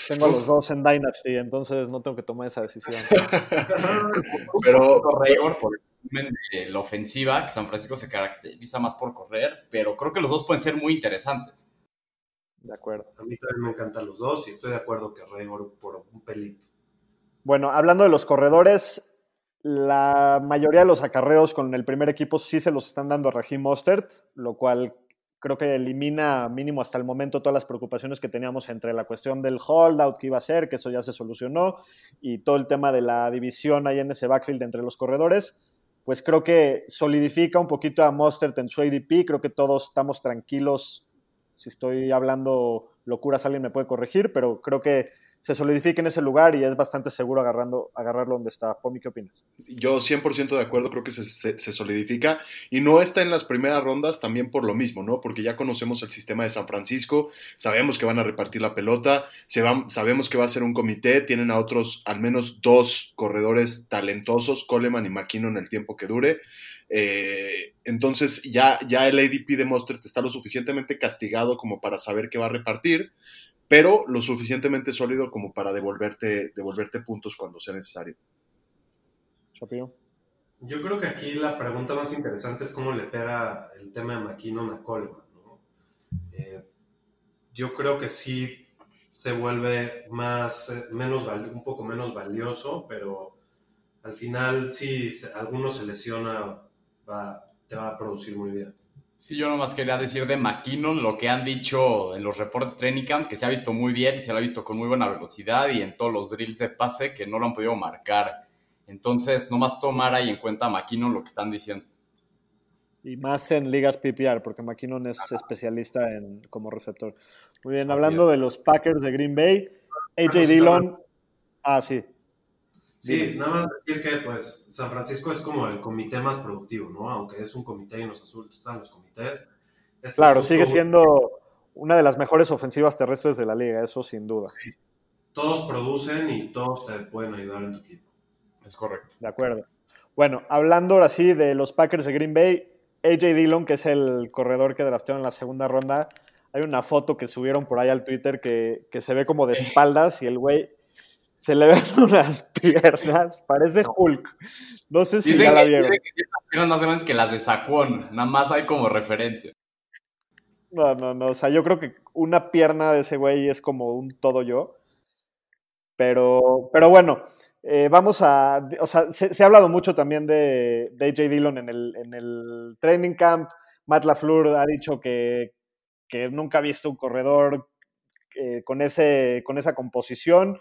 Tengo a los dos en Dynasty, entonces no tengo que tomar esa decisión. pero Raygor por de la ofensiva, que San Francisco se caracteriza más por correr, pero creo que los dos pueden ser muy interesantes. De acuerdo. A mí también me encantan los dos y estoy de acuerdo que Raygor por un pelito. Bueno, hablando de los corredores, la mayoría de los acarreos con el primer equipo sí se los están dando a Raheem Mostert, lo cual creo que elimina mínimo hasta el momento todas las preocupaciones que teníamos entre la cuestión del holdout que iba a ser, que eso ya se solucionó, y todo el tema de la división ahí en ese backfield entre los corredores pues creo que solidifica un poquito a Mostert en su ADP. Creo que todos estamos tranquilos. Si estoy hablando locuras, alguien me puede corregir, pero creo que se solidifica en ese lugar y es bastante seguro agarrando, agarrarlo donde está. Pomi, ¿qué opinas? Yo 100% de acuerdo, creo que se, se, solidifica y no está en las primeras rondas también por lo mismo, ¿no? Porque ya conocemos el sistema de San Francisco, sabemos que van a repartir la pelota, sabemos que va a ser un comité, tienen a otros, al menos dos corredores talentosos, Coleman y McKinnon, el tiempo que dure. Eh, entonces ya, ya el ADP de Mostert está lo suficientemente castigado como para saber que va a repartir pero lo suficientemente sólido como para devolverte, devolverte puntos cuando sea necesario. Chapio. Yo creo que aquí la pregunta más interesante es cómo le pega el tema de McKinnon a Coleman. ¿no? Eh, yo creo que sí se vuelve más, menos, un poco menos valioso, pero al final si alguno se lesiona va, te va a producir muy bien. Sí, yo nomás quería decir de McKinnon lo que han dicho en los reportes Training Camp, que se ha visto muy bien, se lo ha visto con muy buena velocidad y en todos los drills de pase que no lo han podido marcar. Entonces, nomás tomar ahí en cuenta a McKinnon lo que están diciendo. Y más en ligas PPR, porque McKinnon es especialista en, como receptor. Muy bien, hablando de los Packers de Green Bay, AJ Dillon. Ah, sí. Sí, nada más decir que pues San Francisco es como el comité más productivo, ¿no? Aunque es un comité y los azules están los comités. Este claro, sigue siendo una de las mejores ofensivas terrestres de la liga, eso sin duda. Sí. Todos producen y todos te pueden ayudar en tu equipo. Es correcto. De acuerdo. Bueno, hablando ahora sí de los Packers de Green Bay, AJ Dillon, que es el corredor que draftearon en la segunda ronda, hay una foto que subieron por ahí al Twitter que, que se ve como de espaldas y el güey se le ven unas piernas, parece Hulk. No sé si Dicen ya la que, vieron. dicen que tiene las piernas más grandes que las de Saquon. Nada más hay como referencia. No, no, no. O sea, yo creo que una pierna de ese güey es como un todo yo. Pero, pero bueno, eh, vamos a. O sea, se, se ha hablado mucho también de, de AJ Dillon en el, en el training camp. Matt LaFleur ha dicho que, que nunca ha visto un corredor eh, con, ese, con esa composición.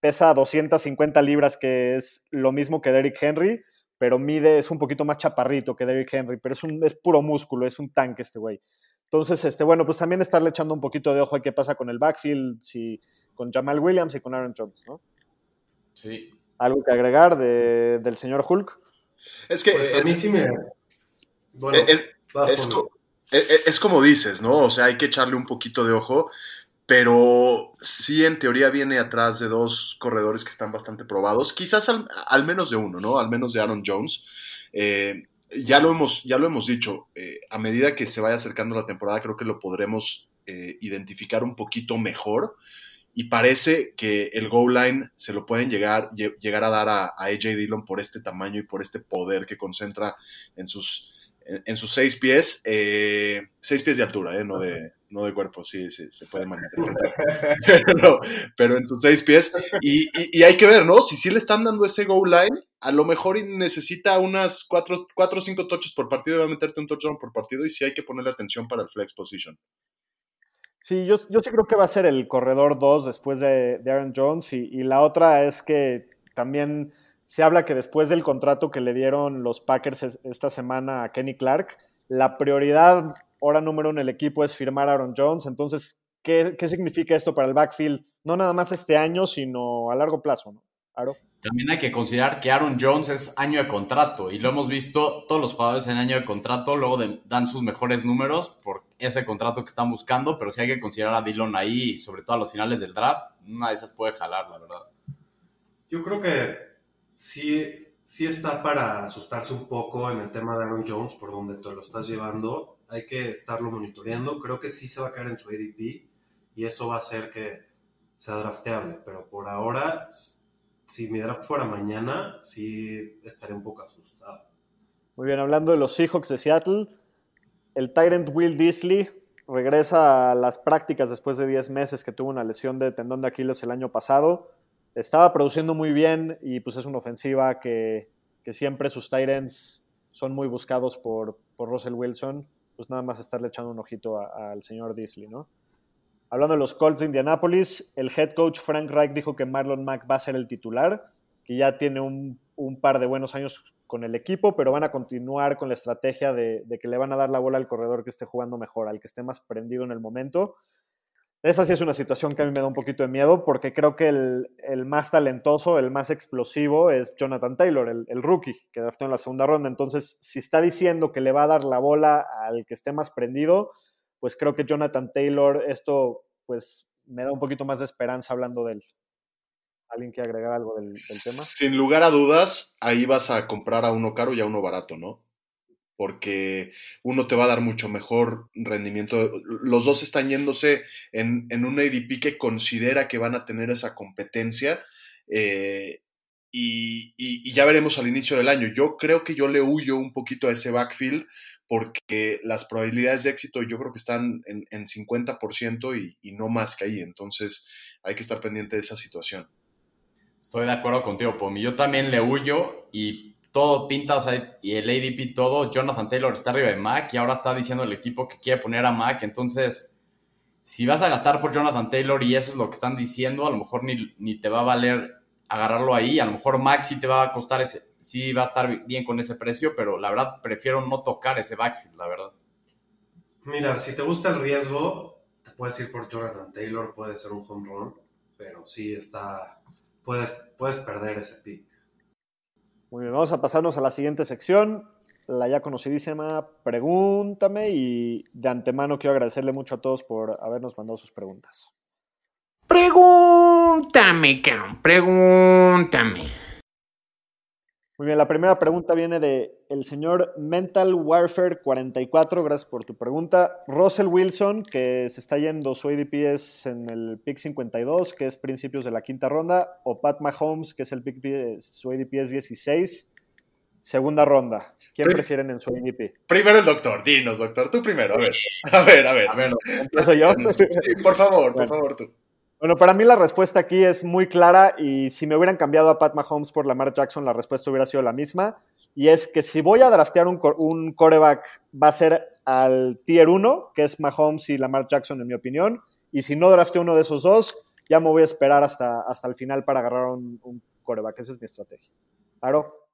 Pesa 250 libras, que es lo mismo que Derrick Henry, pero mide, es un poquito más chaparrito que Derrick Henry, pero es, un, es puro músculo, es un tanque este güey. Entonces, este, bueno, pues también estarle echando un poquito de ojo a qué pasa con el backfield, si, con Jamal Williams y con Aaron Jones, ¿no? Sí. ¿Algo que agregar de- del señor Hulk? Es que Pues a mí es, sí me. Bueno, es- es- es- es como dices, ¿no? O sea, hay que echarle un poquito de ojo, pero sí en teoría viene atrás de dos corredores que están bastante probados, quizás al, menos de uno, ¿no? Al menos de Aaron Jones. Eh, ya lo hemos, ya lo hemos dicho, eh, a medida que se vaya acercando la temporada, creo que lo podremos eh, identificar un poquito mejor. Y parece que el goal line se lo pueden llegar, lle- llegar a dar a AJ Dillon por este tamaño y por este poder que concentra en sus, en, en sus seis pies. eh, seis pies de altura, ¿eh? no, de, no de cuerpo, sí, sí, se puede malinterpretar. pero, pero en sus seis pies. Y, y- y hay que ver, ¿no? Si sí le están dando ese goal line, a lo mejor necesita unas cuatro, cuatro o cinco touches por partido y va a meterte un touchdown por partido y sí hay que ponerle atención para el flex position. Sí, yo, yo sí creo que va a ser el corredor 2 después de, de Aaron Jones y, y la otra es que también se habla que después del contrato que le dieron los Packers es- esta semana a Kenny Clark, la prioridad hora número uno en el equipo es firmar a Aaron Jones. Entonces, ¿qué, qué significa esto para el backfield? No nada más este año, sino a largo plazo, ¿no? Aro. También hay que considerar que Aaron Jones es año de contrato y lo hemos visto, todos los jugadores en año de contrato luego de- dan sus mejores números por ese contrato que están buscando, pero sí hay que considerar a Dillon ahí, sobre todo a los finales del draft, una de esas puede jalar, la verdad. Yo creo que sí, sí está para asustarse un poco en el tema de Aaron Jones, por donde te lo estás llevando. Hay que estarlo monitoreando. Creo que sí se va a caer en su ADP y eso va a hacer que sea drafteable. Pero por ahora, si mi draft fuera mañana, sí estaría un poco asustado. Muy bien, hablando de los Seahawks de Seattle, el Tyrant Will Disley regresa a las prácticas después de 10 meses que tuvo una lesión de tendón de Aquiles el año pasado. Estaba produciendo muy bien y pues es una ofensiva que, que siempre sus Tyrants son muy buscados por, por Russell Wilson. Pues nada más estarle echando un ojito al señor Disley, ¿no? Hablando de los Colts de Indianapolis, el head coach Frank Reich dijo que Marlon Mack va a ser el titular, que ya tiene un, un par de buenos años con el equipo, pero van a continuar con la estrategia de, de que le van a dar la bola al corredor que esté jugando mejor, al que esté más prendido en el momento. Esa sí es una situación que a mí me da un poquito de miedo porque creo que el, el más talentoso, el más explosivo es Jonathan Taylor, el, el rookie que draftó en la segunda ronda. Entonces, si está diciendo que le va a dar la bola al que esté más prendido, pues creo que Jonathan Taylor, esto pues me da un poquito más de esperanza hablando de él. ¿Alguien quiere agregar algo del, del tema? Sin lugar a dudas, ahí vas a comprar a uno caro y a uno barato, ¿no? Porque uno te va a dar mucho mejor rendimiento. Los dos están yéndose en, en un ADP que considera que van a tener esa competencia. eh, y, y- ya veremos al inicio del año. Yo creo que yo le huyo un poquito a ese backfield porque las probabilidades de éxito yo creo que están en, en 50% y, y no más que ahí. Entonces hay que estar pendiente de esa situación. Estoy de acuerdo contigo, Pomi. Yo también le huyo y todo pinta, o sea, y el ADP todo, Jonathan Taylor está arriba de Mac y ahora está diciendo el equipo que quiere poner a Mac, entonces, si vas a gastar por Jonathan Taylor y eso es lo que están diciendo, a lo mejor ni, ni te va a valer agarrarlo ahí, a lo mejor Mac sí te va a costar ese, sí va a estar bien con ese precio, pero la verdad prefiero no tocar ese backfield, la verdad. Mira, si te gusta el riesgo, te puedes ir por Jonathan Taylor, puede ser un home run, pero sí está, puedes, puedes perder ese pick. Muy bien, vamos a pasarnos a la siguiente sección, la ya conocidísima Pregúntame y de antemano quiero agradecerle mucho a todos por habernos mandado sus preguntas. Pregúntame, cabrón, pregúntame. Muy bien, la primera pregunta viene de el señor Mental Warfare 44. Gracias por tu pregunta. Russell Wilson, que se está yendo, su ADP es en el pick 52, que es principios de la quinta ronda, o Pat Mahomes, que es el pick, su ADP es 16, segunda ronda. ¿Quién prefieren en su ADP? Primero el doctor, dinos, doctor, tú primero, a ver, a ver, a ver. A ver, ¿Empiezo yo? Sí, por favor, por Bueno. favor, tú. Bueno, para mí la respuesta aquí es muy clara y si me hubieran cambiado a Pat Mahomes por Lamar Jackson, la respuesta hubiera sido la misma. Y es que si voy a draftear un, un coreback, va a ser al tier 1, que es Mahomes y Lamar Jackson, en mi opinión. Y si no drafteo uno de esos dos, ya me voy a esperar hasta, hasta el final para agarrar un, un coreback. Esa es mi estrategia. Aro,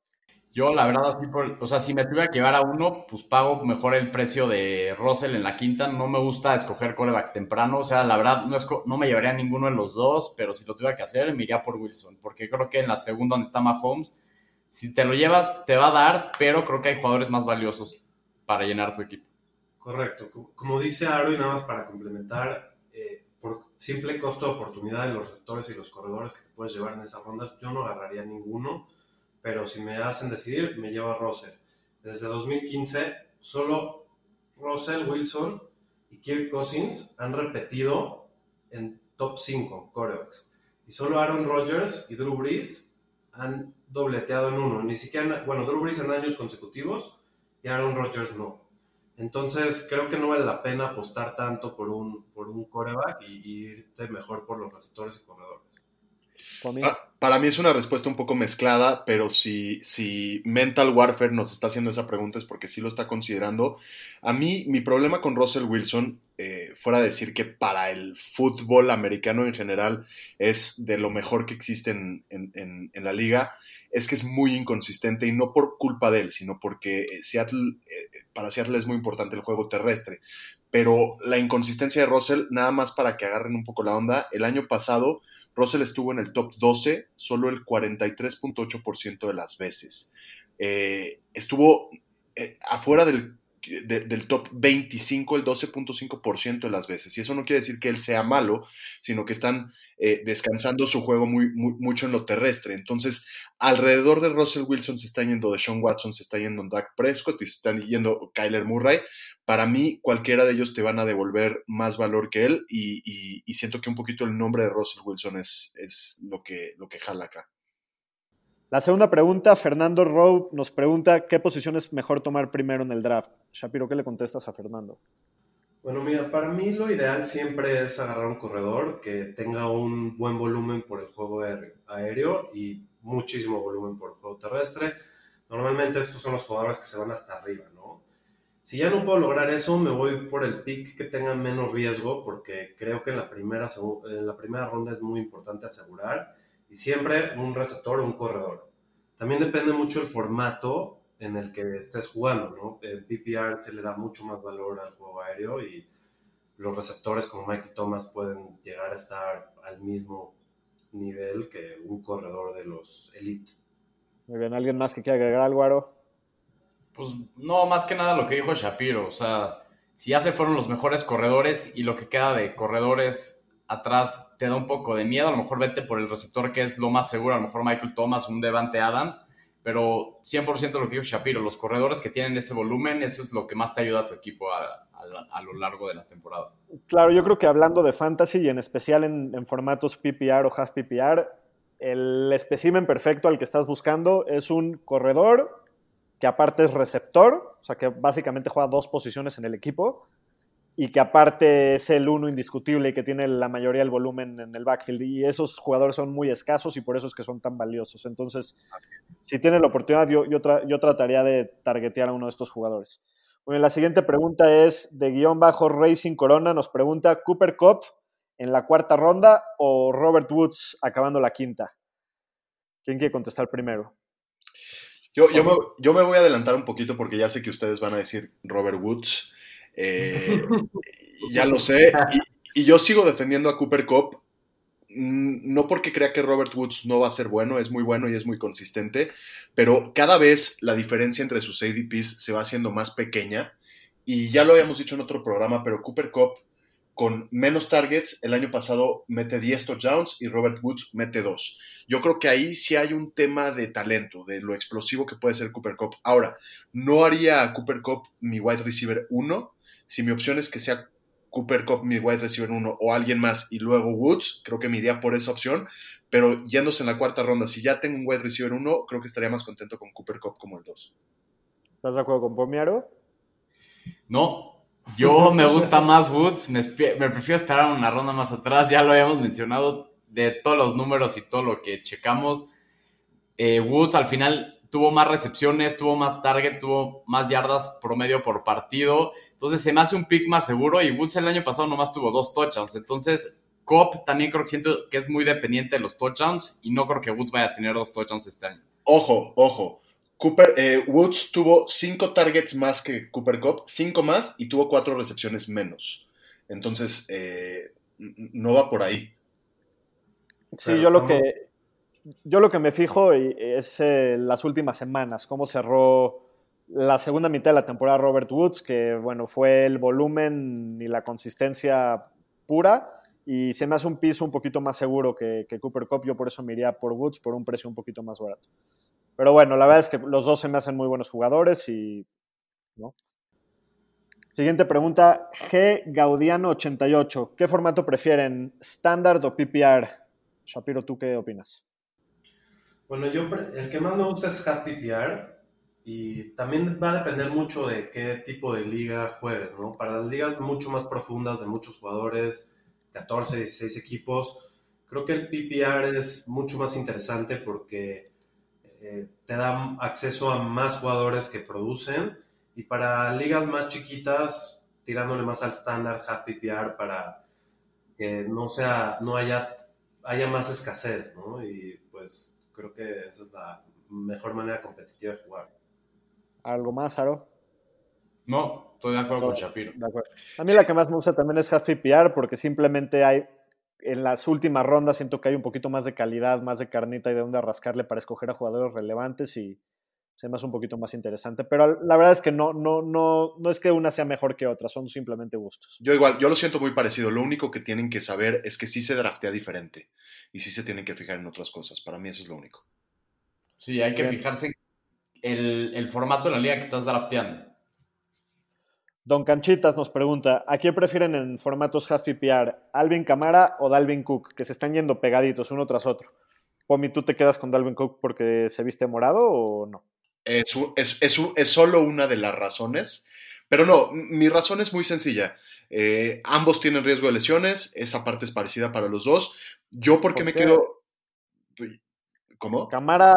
Yo, la verdad, así por, o sea, si me tuviera que llevar a uno, pues pago mejor el precio de Russell en la quinta. No me gusta escoger corebacks temprano. O sea, la verdad, no, esco- no me llevaría a ninguno de los dos, pero si lo tuviera que hacer, me iría por Wilson. Porque creo que en la segunda, donde está Mahomes, si te lo llevas, te va a dar, pero creo que hay jugadores más valiosos para llenar tu equipo. Correcto. Co- Como dice Aro, y nada más para complementar, eh, por simple costo de oportunidad de los receptores y los corredores que te puedes llevar en esas rondas, yo no agarraría ninguno, pero si me hacen decidir, me llevo a Russell. Desde 2015, solo Russell Wilson y Kirk Cousins han repetido en top 5 corebacks. Y solo Aaron Rodgers y Drew Brees han dobleteado en uno. Ni siquiera, bueno, Drew Brees en años consecutivos y Aaron Rodgers no. Entonces, creo que no vale la pena apostar tanto por un, por un coreback y, y irte mejor por los receptores y corredores. Ah, Para mí es una respuesta un poco mezclada, pero si, si Mental Warfare nos está haciendo esa pregunta es porque sí lo está considerando. A mí, mi problema con Russell Wilson, eh, fuera de decir que para el fútbol americano en general es de lo mejor que existe en, en- la liga, es que es muy inconsistente y no por culpa de él, sino porque eh, para Seattle es muy importante el juego terrestre. Pero la inconsistencia de Russell, nada más para que agarren un poco la onda, el año pasado Russell estuvo en el top 12 solo el 43.8% de las veces. Eh, estuvo eh, afuera del, de- del top 25 el 12.5% de las veces. Y eso no quiere decir que él sea malo, sino que están eh, descansando su juego muy, mucho en lo terrestre. Entonces, alrededor de Russell Wilson se está yendo de Sean Watson, se está yendo Dak Prescott y se están yendo Kyler Murray. Para mí, cualquiera de ellos te van a devolver más valor que él y, y- y siento que un poquito el nombre de Russell Wilson es, es lo, que, lo que jala acá. La segunda pregunta, Fernando Rowe nos pregunta qué posición es mejor tomar primero en el draft. Shapiro, ¿qué le contestas a Fernando? Bueno, mira, para mí lo ideal siempre es agarrar un corredor que tenga un buen volumen por el juego aéreo- y muchísimo volumen por el juego terrestre. Normalmente estos son los jugadores que se van hasta arriba, ¿no? Si ya no puedo lograr eso, me voy por el pick que tenga menos riesgo, porque creo que en la primera, en la primera ronda es muy importante asegurar. Y siempre un receptor o un corredor. También depende mucho el formato en el que estés jugando, ¿no? En PPR se le da mucho más valor al juego aéreo y los receptores como Michael Thomas pueden llegar a estar al mismo nivel que un corredor de los elite. Muy bien, ¿alguien más que quiera agregar algo, Aro? Pues no, más que nada lo que dijo Shapiro. O sea, si ya se fueron los mejores corredores y lo que queda de corredores atrás te da un poco de miedo, a lo mejor vete por el receptor que es lo más seguro, a lo mejor Michael Thomas, un Devante Adams, pero 100% lo que dijo Shapiro, los corredores que tienen ese volumen, eso es lo que más te ayuda a tu equipo a, a- lo largo de la temporada. Claro, yo creo que hablando de fantasy y en especial en, en formatos PPR o half PPR, el espécimen perfecto al que estás buscando es un corredor que aparte es receptor, o sea que básicamente juega dos posiciones en el equipo y que aparte es el uno indiscutible y que tiene la mayoría del volumen en el backfield. Y esos jugadores son muy escasos y por eso es que son tan valiosos. Entonces, si tienes la oportunidad, yo, yo, tra- yo trataría de targetear a uno de estos jugadores. Bueno, la siguiente pregunta es de guion bajo Racing Corona. Nos pregunta Cooper Cup en la cuarta ronda o Robert Woods acabando la quinta. ¿Quién quiere contestar primero? Yo, yo, me, yo me voy a adelantar un poquito porque ya sé que ustedes van a decir Robert Woods. Eh, ya lo sé. Y, y yo sigo defendiendo a Cooper Cup. mm, No porque crea que Robert Woods no va a ser bueno, es muy bueno y es muy consistente, pero cada vez la diferencia entre sus ADPs se va haciendo más pequeña. Y ya lo habíamos dicho en otro programa, pero Cooper Cup con menos targets, el año pasado mete 10 touchdowns y Robert Woods mete 2. Yo creo que ahí sí hay un tema de talento, de lo explosivo que puede ser Cooper Cup. Ahora, no haría a Cooper Cup mi wide receiver 1. Si mi opción es que sea Cooper Cup mi wide receiver 1 o alguien más y luego Woods, creo que me iría por esa opción. Pero yéndose en la cuarta ronda, si ya tengo un wide receiver 1, creo que estaría más contento con Cooper Cup como el 2. ¿Estás de acuerdo con Pomiaro? No, yo me gusta más Woods, me, prefiero esperar una ronda más atrás, ya lo habíamos mencionado, de todos los números y todo lo que checamos. Eh, Woods al final tuvo más recepciones, tuvo más targets, tuvo más yardas promedio por partido. Entonces se me hace un pick más seguro y Woods el año pasado nomás tuvo dos touchdowns. Entonces Cobb también creo que siento que es muy dependiente de los touchdowns y no creo que Woods vaya a tener dos touchdowns este año. Ojo, ojo. Cooper, eh, Woods tuvo cinco targets más que Cooper Cup, cinco más y tuvo cuatro recepciones menos. Entonces, eh, no va por ahí. Sí, yo lo que yo lo que me fijo es eh, las últimas semanas, cómo cerró la segunda mitad de la temporada Robert Woods, que bueno, fue el volumen y la consistencia pura, y se me hace un piso un poquito más seguro que, que Cooper Cup, yo por eso me iría por Woods por un precio un poquito más barato. Pero bueno, la verdad es que los dos se me hacen muy buenos jugadores y. Siguiente pregunta, G. Gaudiano88. ¿Qué formato prefieren, Standard o PPR? Shapiro, ¿tú qué opinas? Bueno, yo el que más me gusta es half PPR y también va a depender mucho de qué tipo de liga juegues, ¿no? Para las ligas mucho más profundas de muchos jugadores, 14, 16 equipos, creo que el PPR es mucho más interesante porque eh, te da acceso a más jugadores que producen y para ligas más chiquitas, tirándole más al estándar Happy PR para que no sea, no haya, haya más escasez, ¿no? Y pues creo que esa es la mejor manera competitiva de jugar. ¿Algo más, Aro? No, estoy de acuerdo con Shapiro. A mí la que más me gusta también es Happy PR porque simplemente hay en las últimas rondas siento que hay un poquito más de calidad, más de carnita y de dónde rascarle para escoger a jugadores relevantes y se me hace un poquito más interesante. Pero la verdad es que no, no, no, no es que una sea mejor que otra, son simplemente gustos. Yo igual, yo lo siento muy parecido. Lo único que tienen que saber es que sí se draftea diferente y sí se tienen que fijar en otras cosas. Para mí eso es lo único. Sí, hay que fijarse en el, el formato de la liga que estás drafteando. Don Canchitas nos pregunta, ¿a quién prefieren en formatos half PPR, Alvin Camara o Dalvin Cook, que se están yendo pegaditos uno tras otro? Pomi, ¿tú te quedas con Dalvin Cook porque se viste morado o no? Es, es, solo una de las razones, pero no, mi razón es muy sencilla. Eh, ambos tienen riesgo de lesiones, esa parte es parecida para los dos. Yo, ¿por qué me quedo? ¿Cómo? Camara,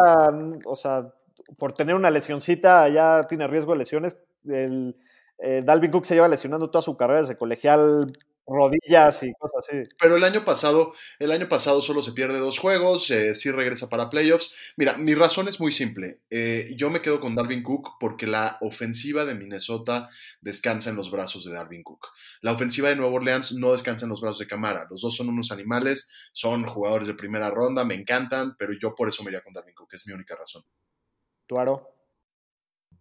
o sea, por tener una lesioncita ya tiene riesgo de lesiones. El, eh, Dalvin Cook se lleva lesionando toda su carrera desde colegial, rodillas y cosas así. Pero el año pasado, el año pasado solo se pierde dos juegos, eh, sí regresa para playoffs. Mira, mi razón es muy simple. Eh, yo me quedo con Dalvin Cook porque la ofensiva de Minnesota descansa en los brazos de Dalvin Cook. La ofensiva de Nueva Orleans no descansa en los brazos de Camara. Los dos son unos animales, son jugadores de primera ronda, me encantan, pero yo por eso me iría con Dalvin Cook, es mi única razón. Tuaro.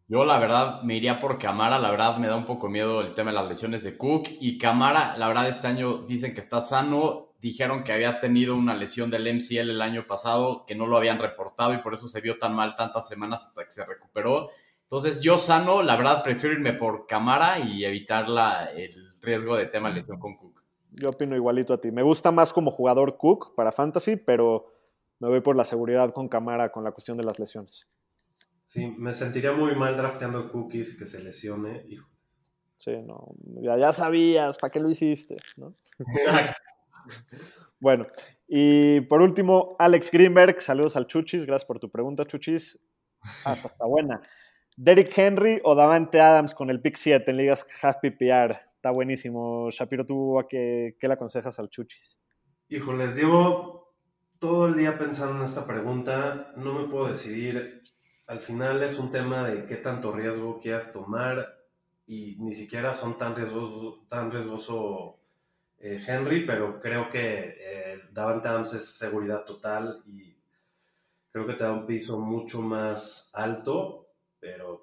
Yo la verdad me iría por Camara, la verdad me da un poco miedo el tema de las lesiones de Cook y Camara, la verdad este año dicen que está sano, dijeron que había tenido una lesión del MCL el año pasado, que no lo habían reportado y por eso se vio tan mal tantas semanas hasta que se recuperó. Entonces yo sano, la verdad prefiero irme por Camara y evitar la, el riesgo de tema de lesión con Cook. Yo opino igualito a ti. Me gusta más como jugador Cook para Fantasy, pero me voy por la seguridad con Camara con la cuestión de las lesiones. Sí, me sentiría muy mal drafteando cookies que se lesione, hijo. Sí, no, ya, sabías, ¿para qué lo hiciste? Exacto. bueno, y por último, Alex Greenberg, saludos al Chuchis, gracias por tu pregunta, Chuchis. Hasta está buena. Derrick Henry o Davante Adams con el pick 7 en ligas half PPR. Está buenísimo. Shapiro, ¿tú a qué, qué le aconsejas al Chuchis? Hijo, les llevo todo el día pensando en esta pregunta. No me puedo decidir al final es un tema de qué tanto riesgo quieras tomar y ni siquiera son tan riesgoso, tan riesgoso eh, Henry, pero creo que eh, Davante Adams es seguridad total y creo que te da un piso mucho más alto, pero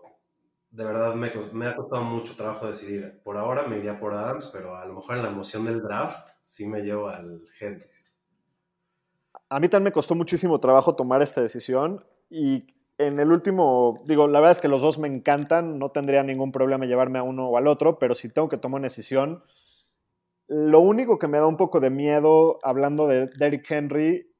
de verdad me, me, ha costado mucho trabajo decidir. Por ahora me iría por Adams, pero a lo mejor en la emoción del draft sí me llevo al Henry. A mí también me costó muchísimo trabajo tomar esta decisión y en el último, digo, la verdad es que los dos me encantan, no tendría ningún problema llevarme a uno o al otro, pero si tengo que tomar una decisión, lo único que me da un poco de miedo hablando de Derrick Henry,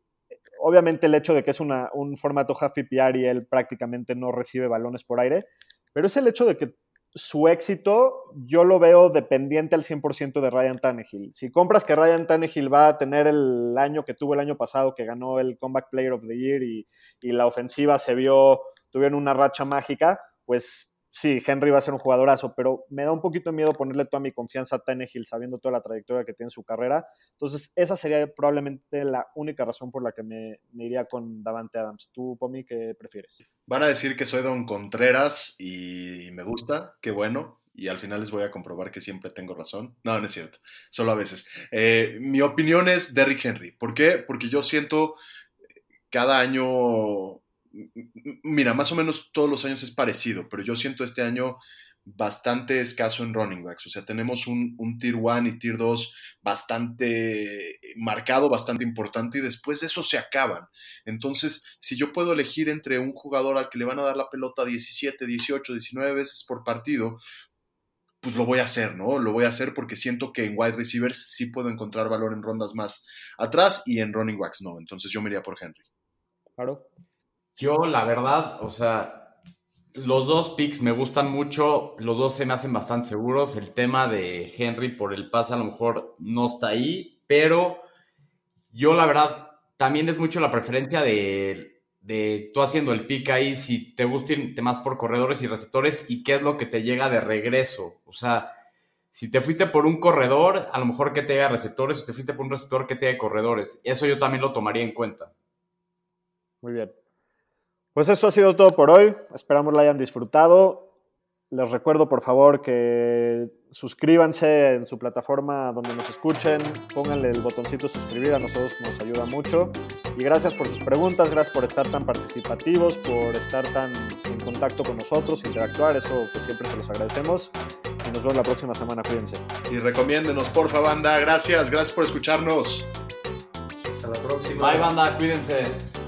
obviamente el hecho de que es una, un formato half PPR y él prácticamente no recibe balones por aire, pero es el hecho de que su éxito yo lo veo dependiente al 100% de Ryan Tannehill. Si compras que Ryan Tannehill va a tener el año que tuvo el año pasado, que ganó el Comeback Player of the Year y, y la ofensiva se vio, tuvieron una racha mágica, pues sí, Henry va a ser un jugadorazo, pero me da un poquito miedo ponerle toda mi confianza a Tannehill sabiendo toda la trayectoria que tiene en su carrera. Entonces, esa sería probablemente la única razón por la que me, iría con Davante Adams. ¿Tú, Pomi, qué prefieres? Van a decir que soy Don Contreras y me gusta, qué bueno. Y al final les voy a comprobar que siempre tengo razón. No, no es cierto, solo a veces. Eh, mi opinión es Derrick Henry. ¿Por qué? Porque yo siento cada año mira, más o menos todos los años es parecido, pero yo siento este año bastante escaso en running backs. O sea, tenemos un, tier 1 y tier 2 bastante marcado, bastante importante, y después de eso se acaban. Entonces, si yo puedo elegir entre un jugador al que le van a dar la pelota 17, 18, 19 veces por partido, pues lo voy a hacer, ¿no? Lo voy a hacer porque siento que en wide receivers sí puedo encontrar valor en rondas más atrás y en running backs no. Entonces yo me iría por Henry. Claro. Yo, la verdad, o sea, los dos picks me gustan mucho, los dos se me hacen bastante seguros. El tema de Henry por el pase a lo mejor no está ahí, pero yo, la verdad, también es mucho la preferencia de, de tú haciendo el pick ahí, si te gusta irte más por corredores y receptores y qué es lo que te llega de regreso. O sea, si te fuiste por un corredor, a lo mejor que te llega receptores, si te fuiste por un receptor, que te llega corredores. Eso yo también lo tomaría en cuenta. Muy bien. Pues esto ha sido todo por hoy. Esperamos lo hayan disfrutado. Les recuerdo, por favor, que suscríbanse en su plataforma donde nos escuchen. Pónganle el botoncito suscribir, a nosotros nos ayuda mucho. Y gracias por sus preguntas, gracias por estar tan participativos, por estar tan en contacto con nosotros, interactuar. Eso pues, siempre se los agradecemos. Y nos vemos la próxima semana. Cuídense. Y recomiéndenos, porfa, banda. Gracias, gracias por escucharnos. Hasta la próxima. Bye, banda. Cuídense.